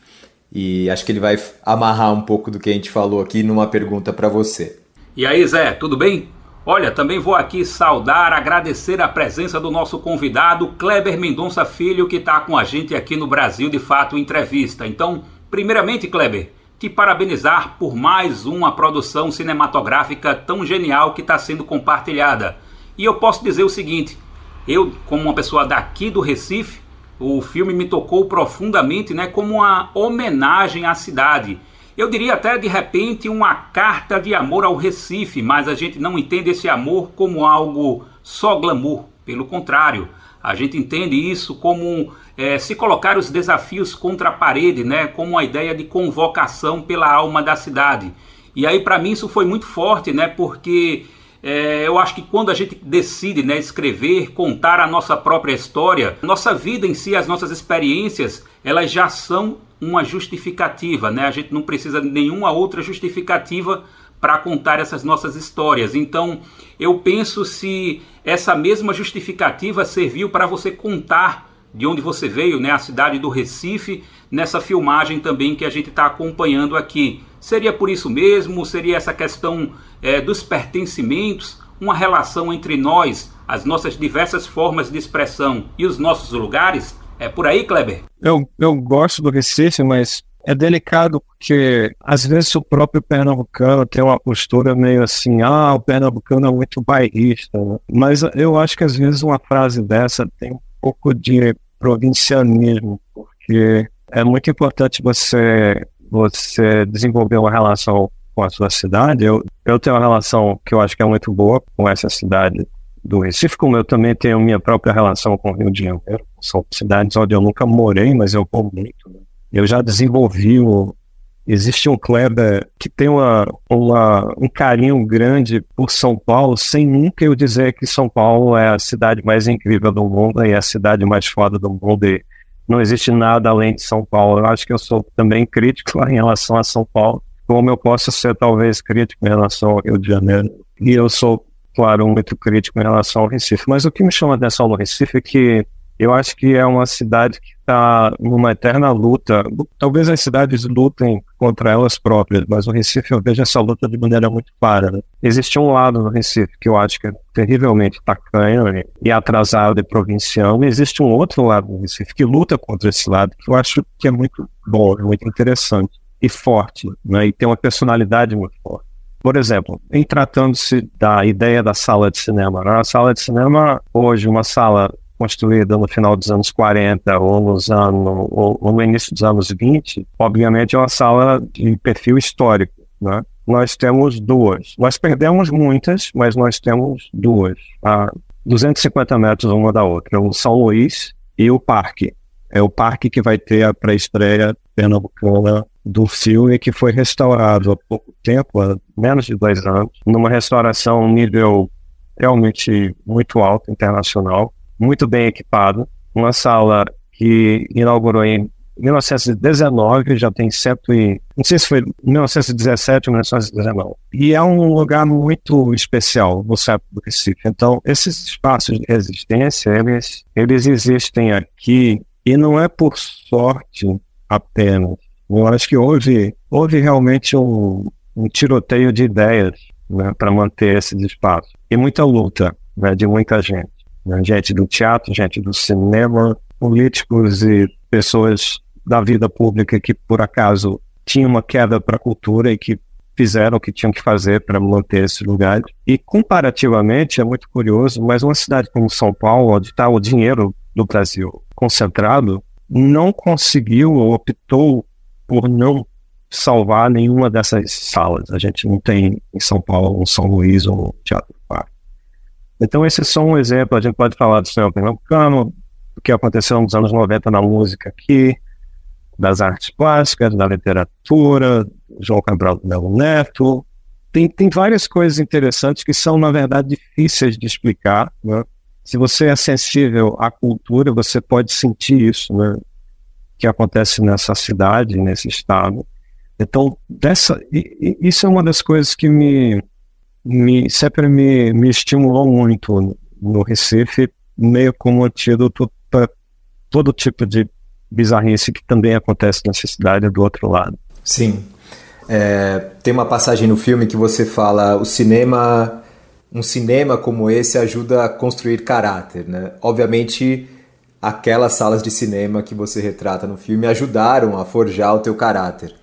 E acho que ele vai amarrar um pouco do que a gente falou aqui numa pergunta para você. E aí, Zé, tudo bem? Olha, também vou aqui saudar, agradecer a presença do nosso convidado, Kleber Mendonça Filho, que está com a gente aqui no Brasil de Fato Entrevista. Então, primeiramente, Kleber, te parabenizar por mais uma produção cinematográfica tão genial que está sendo compartilhada. E eu posso dizer o seguinte: eu, como uma pessoa daqui do Recife, o filme me tocou profundamente, né, como uma homenagem à cidade. Eu diria até de repente uma carta de amor ao Recife, mas a gente não entende esse amor como algo só glamour. Pelo contrário, a gente entende isso como é, se colocar os desafios contra a parede, né, como uma ideia de convocação pela alma da cidade. E aí para mim isso foi muito forte, né, porque é, eu acho que quando a gente decide né, escrever, contar a nossa própria história, nossa vida em si, as nossas experiências, elas já são uma justificativa, né? A gente não precisa de nenhuma outra justificativa para contar essas nossas histórias. Então, eu penso se essa mesma justificativa serviu para você contar de onde você veio, né, a cidade do Recife, nessa filmagem também que a gente está acompanhando aqui. Seria por isso mesmo? Seria essa questão é, dos pertencimentos, uma relação entre nós, as nossas diversas formas de expressão e os nossos lugares? É por aí, Kleber? Eu, eu gosto do Recife, mas é delicado porque às vezes o próprio pernambucano tem uma postura meio assim, ah, o pernambucano é muito bairrista, né? mas eu acho que às vezes uma frase dessa tem um pouco de provincianismo, porque é muito importante você, você desenvolver uma relação com a sua cidade. Eu, eu tenho uma relação que eu acho que é muito boa com essa cidade do Recife, como eu também tenho minha própria relação com o Rio de Janeiro. São cidades onde eu nunca morei, mas eu vou muito. Né? Eu já desenvolvi o, existe um Kleber que tem uma, uma, um carinho grande por São Paulo, sem nunca eu dizer que São Paulo é a cidade mais incrível do mundo e é a cidade mais foda do mundo. E não existe nada além de São Paulo. Eu acho que eu sou também crítico em relação a São Paulo, como eu posso ser talvez crítico em relação ao Rio de Janeiro. E eu sou, claro, muito crítico em relação ao Recife. Mas o que me chama atenção no Recife é que eu acho que é uma cidade que está numa eterna luta. Talvez as cidades lutem contra elas próprias, mas o Recife eu vejo essa luta de maneira muito clara. Né? Existe um lado no Recife que eu acho que é terrivelmente tacanho e atrasado e provinciano, e existe um outro lado no Recife que luta contra esse lado, que eu acho que é muito bom, muito interessante e forte, né? e tem uma personalidade muito forte. Por exemplo, em tratando-se da ideia da sala de cinema, né? a sala de cinema, hoje, uma sala construída no final dos anos 40 ou, nos anos, ou, ou no início dos anos 20, obviamente é uma sala de perfil histórico. Né? Nós temos duas. Nós perdemos muitas, mas nós temos duas. A 250 metros uma da outra. O São Luís e o Parque. É o parque que vai ter a pré-estreia pernambucana do filme que foi restaurado há pouco tempo, há menos de dois anos, numa restauração nível realmente muito alto, internacional muito bem equipado, uma sala que inaugurou em 1919, já tem cento e... não sei se foi 1917 ou 1919. E é um lugar muito especial no centro do Recife. Então, esses espaços de resistência, eles, eles existem aqui e não é por sorte apenas. Eu acho que houve, houve realmente um, um tiroteio de ideias né, para manter esses espaços. E muita luta né, de muita gente né? gente do teatro, gente do cinema, políticos e pessoas da vida pública que, por acaso, tinham uma queda para a cultura e que fizeram o que tinham que fazer para manter esse lugar. E, comparativamente, é muito curioso, mas uma cidade como São Paulo, onde está o dinheiro do Brasil concentrado, não conseguiu ou optou por não salvar nenhuma dessas salas. A gente não tem em São Paulo um São Luís ou um Teatro. Então, esse é só um exemplo. A gente pode falar do cinema pernambucano, do que aconteceu nos anos 90 na música aqui, das artes plásticas, da literatura, João Cabral Melo Neto. Tem, tem várias coisas interessantes que são, na verdade, difíceis de explicar. Né? Se você é sensível à cultura, você pode sentir isso, né? que acontece nessa cidade, nesse estado. Então, dessa, isso é uma das coisas que me, me, sempre me, me estimulou muito no Recife, meio como antídoto para todo tipo de bizarrice que também acontece nessa cidade do outro lado. Sim. É, tem uma passagem no filme que você fala o cinema um cinema como esse ajuda a construir caráter, né? Obviamente aquelas salas de cinema que você retrata no filme ajudaram a forjar o teu caráter.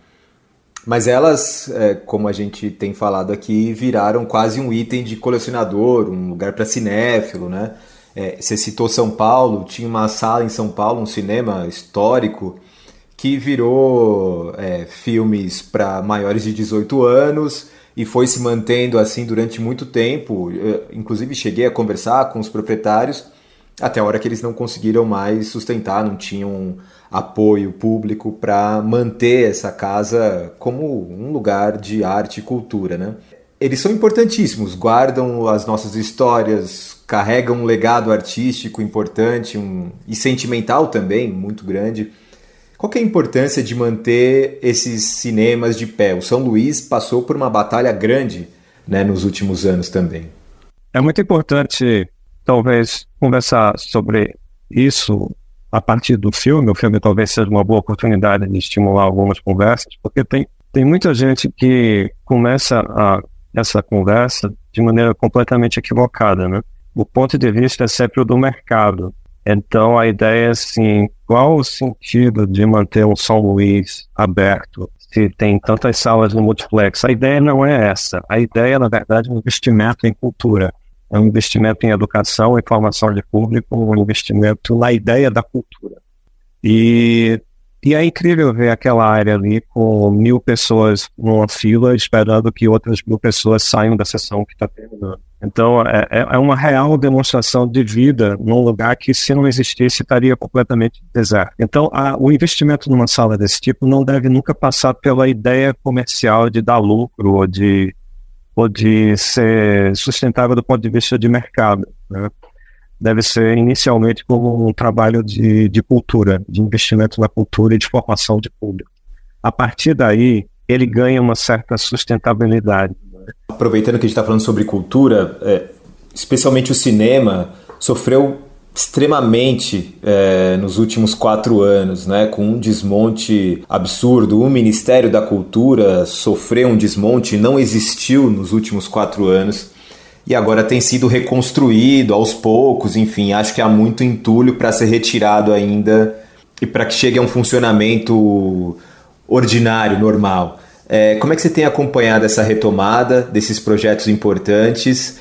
Mas elas, é, como a gente tem falado aqui, viraram quase um item de colecionador, um lugar para cinéfilo, né? É, você citou São Paulo, tinha uma sala em São Paulo, um cinema histórico, que virou é, filmes para maiores de 18 anos e foi se mantendo assim durante muito tempo. Eu, inclusive cheguei a conversar com os proprietários até a hora que eles não conseguiram mais sustentar, não tinham apoio público para manter essa casa como um lugar de arte e cultura, né? Eles são importantíssimos, guardam as nossas histórias, carregam um legado artístico importante um, e sentimental também, muito grande. Qual é a importância de manter esses cinemas de pé? O São Luís passou por uma batalha grande né, nos últimos anos também. É muito importante, talvez, conversar sobre isso a partir do filme, o filme talvez seja uma boa oportunidade de estimular algumas conversas, porque tem, tem muita gente que começa a, essa conversa de maneira completamente equivocada, né? O ponto de vista é sempre o do mercado. Então a ideia é assim, qual o sentido de manter um São Luís aberto se tem tantas salas no multiplex? A ideia não é essa. A ideia, na verdade, é um investimento em cultura é um investimento em educação e formação de público, um investimento na ideia da cultura. E, e é incrível ver aquela área ali com mil pessoas numa fila esperando que outras mil pessoas saiam da sessão que está terminando. Então, é, é, é uma real demonstração de vida num lugar que, se não existisse, estaria completamente deserto. Então, a, o investimento numa sala desse tipo não deve nunca passar pela ideia comercial de dar lucro ou de ou de ser sustentável do ponto de vista de mercado. Né? Deve ser inicialmente como um trabalho de, de cultura, de investimento na cultura e de formação de público. A partir daí, ele ganha uma certa sustentabilidade. Né? Aproveitando que a gente está falando sobre cultura, é, especialmente o cinema sofreu extremamente é, nos últimos quatro anos, né, com um desmonte absurdo. O Ministério da Cultura sofreu um desmonte, não existiu nos últimos quatro anos e agora tem sido reconstruído aos poucos. Enfim, acho que há muito entulho para ser retirado ainda e para que chegue a um funcionamento ordinário, normal. É, como é que você tem acompanhado essa retomada desses projetos importantes?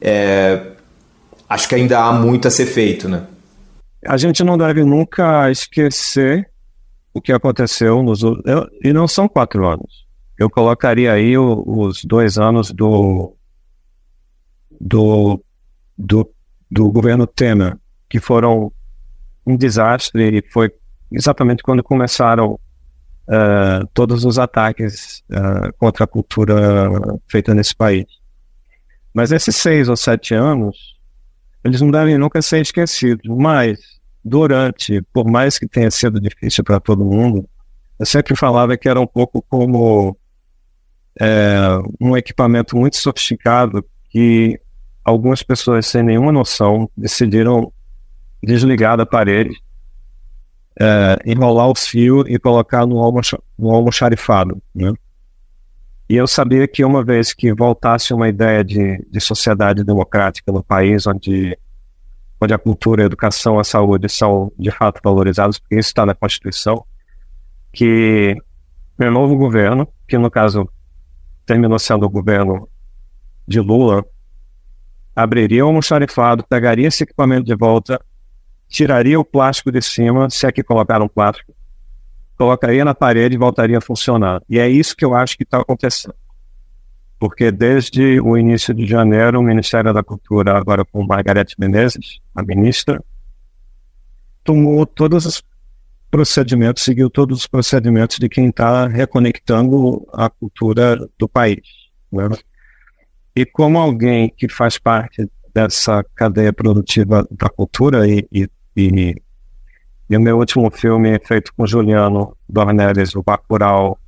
É, acho que ainda há muito a ser feito, né? A gente não deve nunca esquecer o que aconteceu nos eu, e não são quatro anos. Eu colocaria aí o, os dois anos do do, do do governo Temer, que foram um desastre e foi exatamente quando começaram uh, todos os ataques uh, contra a cultura feita nesse país. Mas esses seis ou sete anos eles não devem nunca ser esquecidos. Mas, durante, por mais que tenha sido difícil para todo mundo, eu sempre falava que era um pouco como é, um equipamento muito sofisticado que algumas pessoas sem nenhuma noção decidiram desligar da parede, é, enrolar o fio e colocar no, no almoxarifado, né? E eu sabia que uma vez que voltasse uma ideia de, de sociedade democrática no país, onde, onde a cultura, a educação, a saúde são de fato valorizados, porque isso está na Constituição, que o novo governo, que no caso terminou sendo o governo de Lula, abriria o almoxarifado, pegaria esse equipamento de volta, tiraria o plástico de cima, se é que colocaram plástico, colocaria na parede e voltaria a funcionar. E é isso que eu acho que está acontecendo. Porque desde o início de janeiro, o Ministério da Cultura, agora com Margarete Menezes, a ministra, tomou todos os procedimentos, seguiu todos os procedimentos de quem está reconectando a cultura do país. Né? E como alguém que faz parte dessa cadeia produtiva da cultura e, e, e e o meu último filme, feito com Juliano Dornelles, o Bacurau,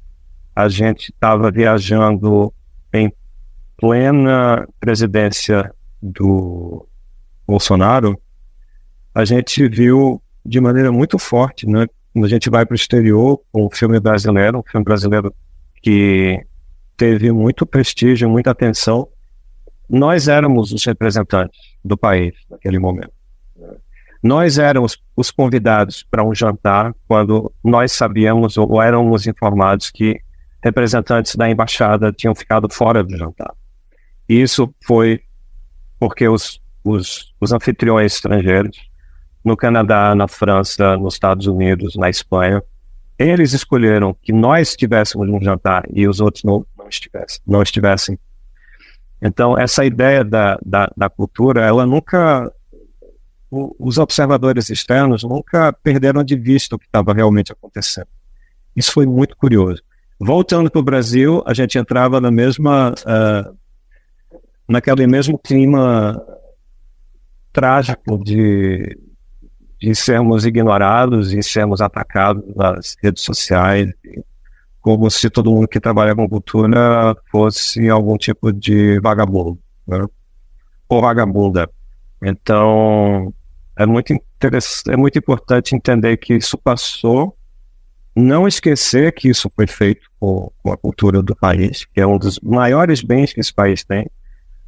a gente estava viajando em plena presidência do Bolsonaro, a gente viu de maneira muito forte, né? Quando a gente vai para o exterior um filme brasileiro, um filme brasileiro que teve muito prestígio, muita atenção, nós éramos os representantes do país naquele momento. Nós éramos os convidados para um jantar quando nós sabíamos ou éramos informados que representantes da embaixada tinham ficado fora do jantar. Isso foi porque os, os, os anfitriões estrangeiros, no Canadá, na França, nos Estados Unidos, na Espanha, eles escolheram que nós estivéssemos no jantar e os outros não, não, estivessem, não estivessem. Então, essa ideia da, da, da cultura, ela nunca. Os observadores externos nunca perderam de vista o que estava realmente acontecendo. Isso foi muito curioso. Voltando para o Brasil, a gente entrava na mesma. Uh, naquele mesmo clima trágico de, de sermos ignorados e sermos atacados nas redes sociais, como se todo mundo que trabalha com cultura fosse algum tipo de vagabundo, né? ou vagabunda. Então, é muito, é muito importante entender que isso passou, não esquecer que isso foi feito com, a cultura do país, que é um dos maiores bens que esse país tem,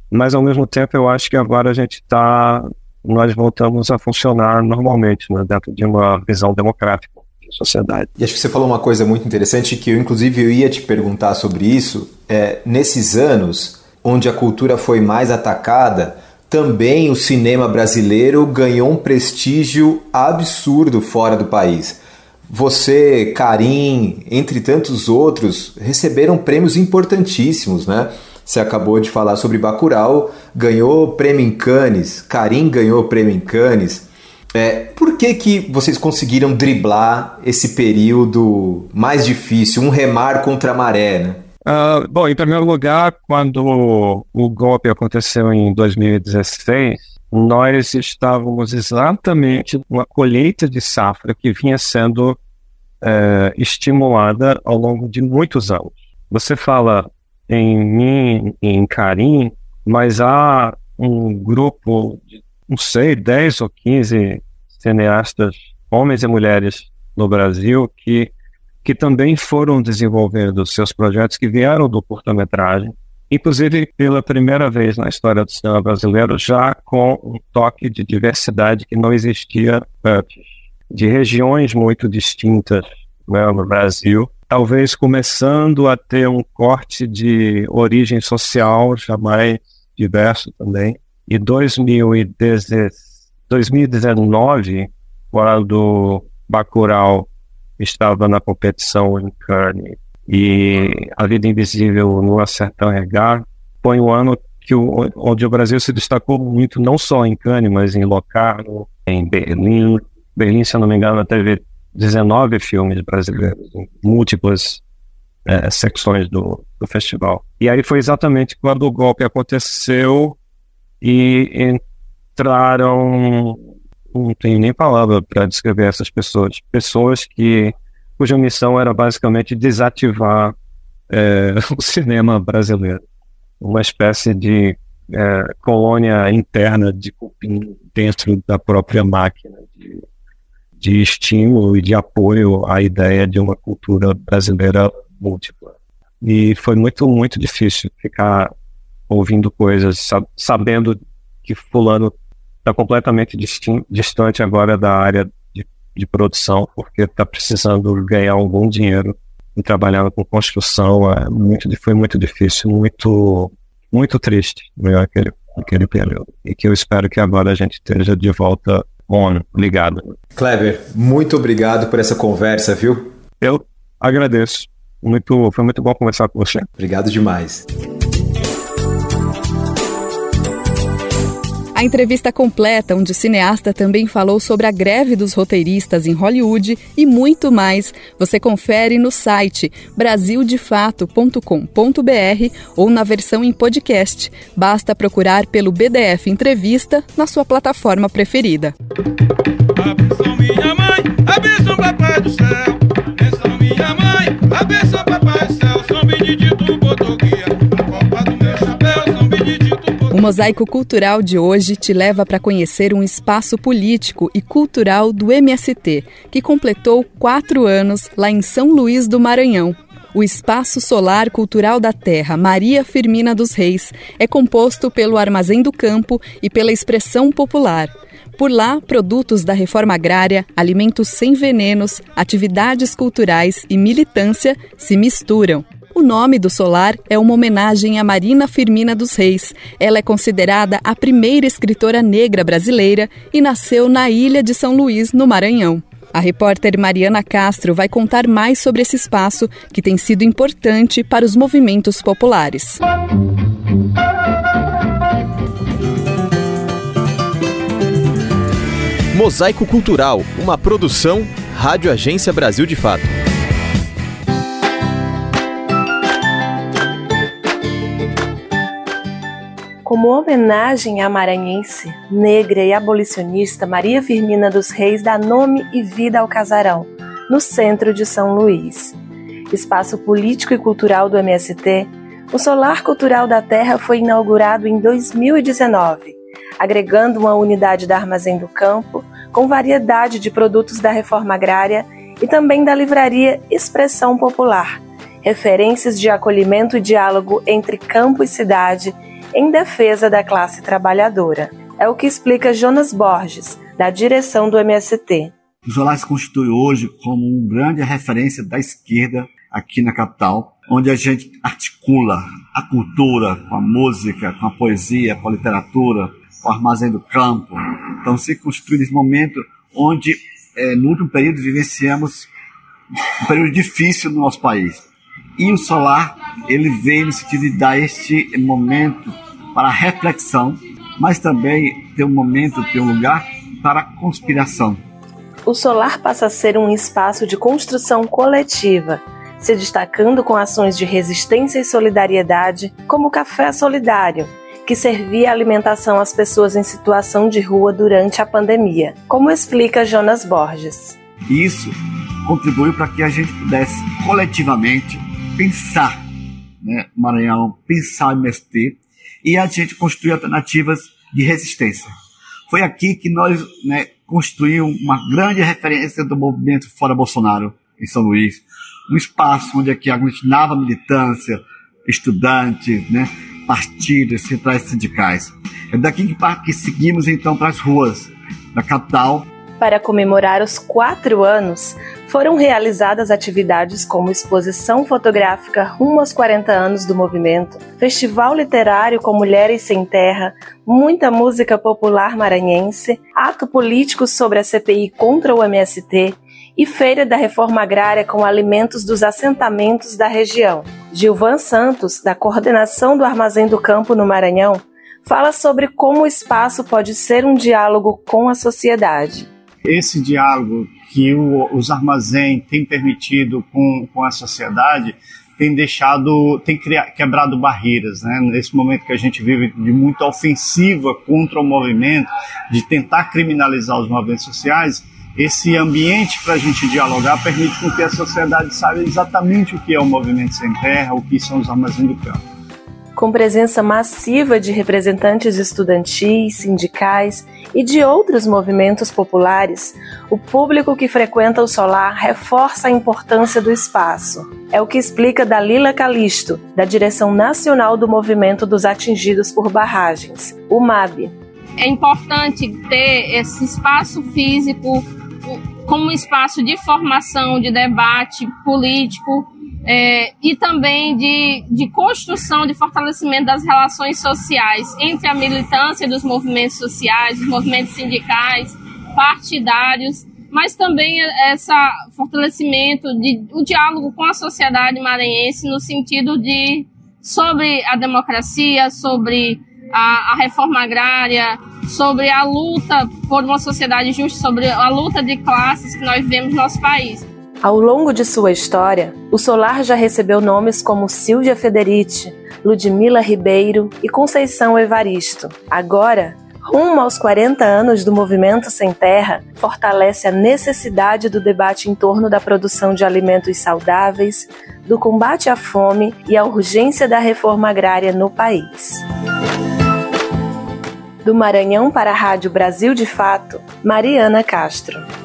mas ao mesmo tempo eu acho que agora a gente está, nós voltamos a funcionar normalmente, né, dentro de uma visão democrática de sociedade. E acho que você falou uma coisa muito interessante que eu inclusive eu ia te perguntar sobre isso, é, nesses anos onde a cultura foi mais atacada, também o cinema brasileiro ganhou um prestígio absurdo fora do país. Você, Karim, entre tantos outros, receberam prêmios importantíssimos, né? Você acabou de falar sobre Bacurau, ganhou prêmio em Cannes, Karim ganhou prêmio em Cannes. É, por que, que vocês conseguiram driblar esse período mais difícil, um remar contra a maré, né? Uh, bom, em primeiro lugar, quando o golpe aconteceu em 2016, nós estávamos exatamente numa colheita de safra que vinha sendo é, estimulada ao longo de muitos anos. Você fala em mim, em Karim, mas há um grupo de, não sei, 10 ou 15 cineastas, homens e mulheres no Brasil, que, que também foram desenvolvendo seus projetos que vieram do curta-metragem, inclusive pela primeira vez na história do cinema brasileiro, já com um toque de diversidade que não existia antes, de regiões muito distintas né, no Brasil, talvez começando a ter um corte de origem social já mais diverso também. E 2019, quando Bacurau estava na competição em Cannes e A Vida Invisível no Sertão Regar, foi um ano que o, onde o Brasil se destacou muito, não só em Cannes, mas em Locarno, em Berlim. Berlim, se eu não me engano, teve 19 filmes brasileiros múltiplas é, secções do, do festival. E aí foi exatamente quando o golpe aconteceu e entraram, não tenho nem palavra para descrever essas pessoas, pessoas que cuja missão era basicamente desativar é, o cinema brasileiro, uma espécie de é, colônia interna de cupim dentro da própria máquina de de estímulo e de apoio à ideia de uma cultura brasileira múltipla. E foi muito, muito difícil ficar ouvindo coisas, sabendo que fulano está completamente distante agora da área de, de produção, porque está precisando ganhar algum dinheiro e trabalhando com construção. É muito, foi muito difícil, muito, muito triste né, aquele, aquele período. E que eu espero que agora a gente esteja de volta on, ligado. Kleber, muito obrigado por essa conversa, viu? Eu agradeço. Muito, foi muito bom conversar com você. Obrigado demais. A entrevista completa, onde o cineasta também falou sobre a greve dos roteiristas em Hollywood e muito mais, você confere no site brasildefato.com.br ou na versão em podcast. Basta procurar pelo BDF Entrevista na sua plataforma preferida. Abençoe minha mãe, abençoe papai do céu. Abençoe minha mãe, abençoe papai do céu. São Benedito botou Mosaico Cultural de hoje te leva para conhecer um espaço político e cultural do MST, que completou quatro anos lá em São Luís do Maranhão. O Espaço Solar Cultural da Terra Maria Firmina dos Reis é composto pelo Armazém do Campo e pela Expressão Popular. Por lá, produtos da reforma agrária, alimentos sem venenos, atividades culturais e militância se misturam. O nome do solar é uma homenagem a Marina Firmina dos Reis. Ela é considerada a primeira escritora negra brasileira e nasceu na ilha de São Luís, no Maranhão. A repórter Mariana Castro vai contar mais sobre esse espaço que tem sido importante para os movimentos populares. Mosaico Cultural, uma produção Rádio Agência Brasil de Fato. Como homenagem à maranhense, negra e abolicionista Maria Firmina dos Reis dá nome e vida ao casarão, no centro de São Luís. Espaço político e cultural do MST, o Solar Cultural da Terra foi inaugurado em 2019, agregando uma unidade da Armazém do Campo com variedade de produtos da reforma agrária e também da livraria Expressão Popular, referências de acolhimento e diálogo entre campo e cidade em defesa da classe trabalhadora. É o que explica Jonas Borges, da direção do MST. O Zolar se constitui hoje como uma grande referência da esquerda aqui na capital, onde a gente articula a cultura com a música, com a poesia, com a literatura, com o armazém do campo. Então se constitui nesse momento onde, é, no último período, vivenciamos um período difícil no nosso país. E o solar, ele vem no sentido de dar este momento para reflexão, mas também ter um momento, ter um lugar para conspiração. O solar passa a ser um espaço de construção coletiva, se destacando com ações de resistência e solidariedade, como o Café Solidário, que servia alimentação às pessoas em situação de rua durante a pandemia, como explica Jonas Borges. Isso contribuiu para que a gente pudesse coletivamente pensar né, Maranhão, pensar MST e a gente construir alternativas de resistência. Foi aqui que nós né, construímos uma grande referência do movimento Fora Bolsonaro em São Luís, um espaço onde aqui aglutinava militância, estudantes, né, partidos, centrais sindicais. É daqui que, que seguimos então para as ruas da capital para comemorar os quatro anos, foram realizadas atividades como exposição fotográfica rumo aos 40 anos do movimento, festival literário com Mulheres Sem Terra, muita música popular maranhense, ato político sobre a CPI contra o MST e Feira da Reforma Agrária com alimentos dos assentamentos da região. Gilvan Santos, da coordenação do Armazém do Campo no Maranhão, fala sobre como o espaço pode ser um diálogo com a sociedade esse diálogo que o, os armazéns têm permitido com, com a sociedade tem deixado, tem criado, quebrado barreiras, né? Nesse momento que a gente vive de muita ofensiva contra o movimento, de tentar criminalizar os movimentos sociais, esse ambiente para a gente dialogar permite com que a sociedade saiba exatamente o que é o movimento sem terra, o que são os armazéns do campo com presença massiva de representantes estudantis, sindicais e de outros movimentos populares, o público que frequenta o solar reforça a importância do espaço. É o que explica Dalila Calisto, da Direção Nacional do Movimento dos Atingidos por Barragens, o MAB. É importante ter esse espaço físico como um espaço de formação, de debate político, é, e também de, de construção, de fortalecimento das relações sociais entre a militância dos movimentos sociais, os movimentos sindicais, partidários, mas também esse fortalecimento de o diálogo com a sociedade maranhense no sentido de sobre a democracia, sobre a, a reforma agrária, sobre a luta por uma sociedade justa, sobre a luta de classes que nós vivemos no nosso país. Ao longo de sua história, o Solar já recebeu nomes como Silvia Federici, Ludmila Ribeiro e Conceição Evaristo. Agora, rumo aos 40 anos do Movimento Sem Terra, fortalece a necessidade do debate em torno da produção de alimentos saudáveis, do combate à fome e a urgência da reforma agrária no país. Do Maranhão para a Rádio Brasil de Fato, Mariana Castro.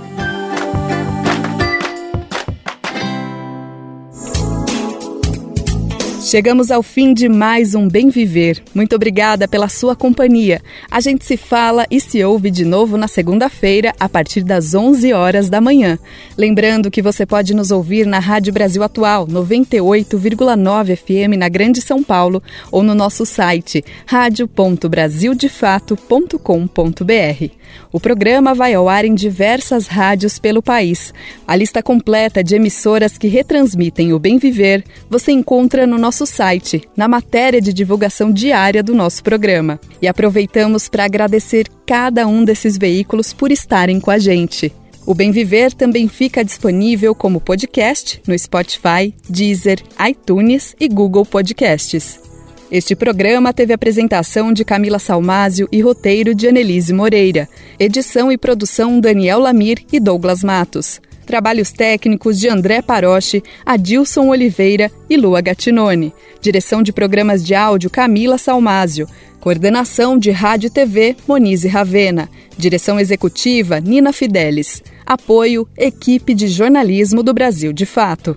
Chegamos ao fim de mais um Bem Viver. Muito obrigada pela sua companhia. A gente se fala e se ouve de novo na segunda-feira, a partir das 11 horas da manhã. Lembrando que você pode nos ouvir na Rádio Brasil Atual, 98,9 FM na Grande São Paulo, ou no nosso site radio.brasildefato.com.br. O programa vai ao ar em diversas rádios pelo país. A lista completa de emissoras que retransmitem o Bem Viver você encontra no nosso site, na matéria de divulgação diária do nosso programa. E aproveitamos para agradecer cada um desses veículos por estarem com a gente. O Bem Viver também fica disponível como podcast no Spotify, Deezer, iTunes e Google Podcasts. Este programa teve apresentação de Camila Salmásio e roteiro de Annelise Moreira. Edição e produção Daniel Lamir e Douglas Matos. Trabalhos técnicos de André Paroche, Adilson Oliveira e Lua Gattinone. Direção de programas de áudio Camila Salmásio. Coordenação de Rádio e TV Monize Ravena. Direção executiva Nina Fidelis. Apoio Equipe de Jornalismo do Brasil de Fato.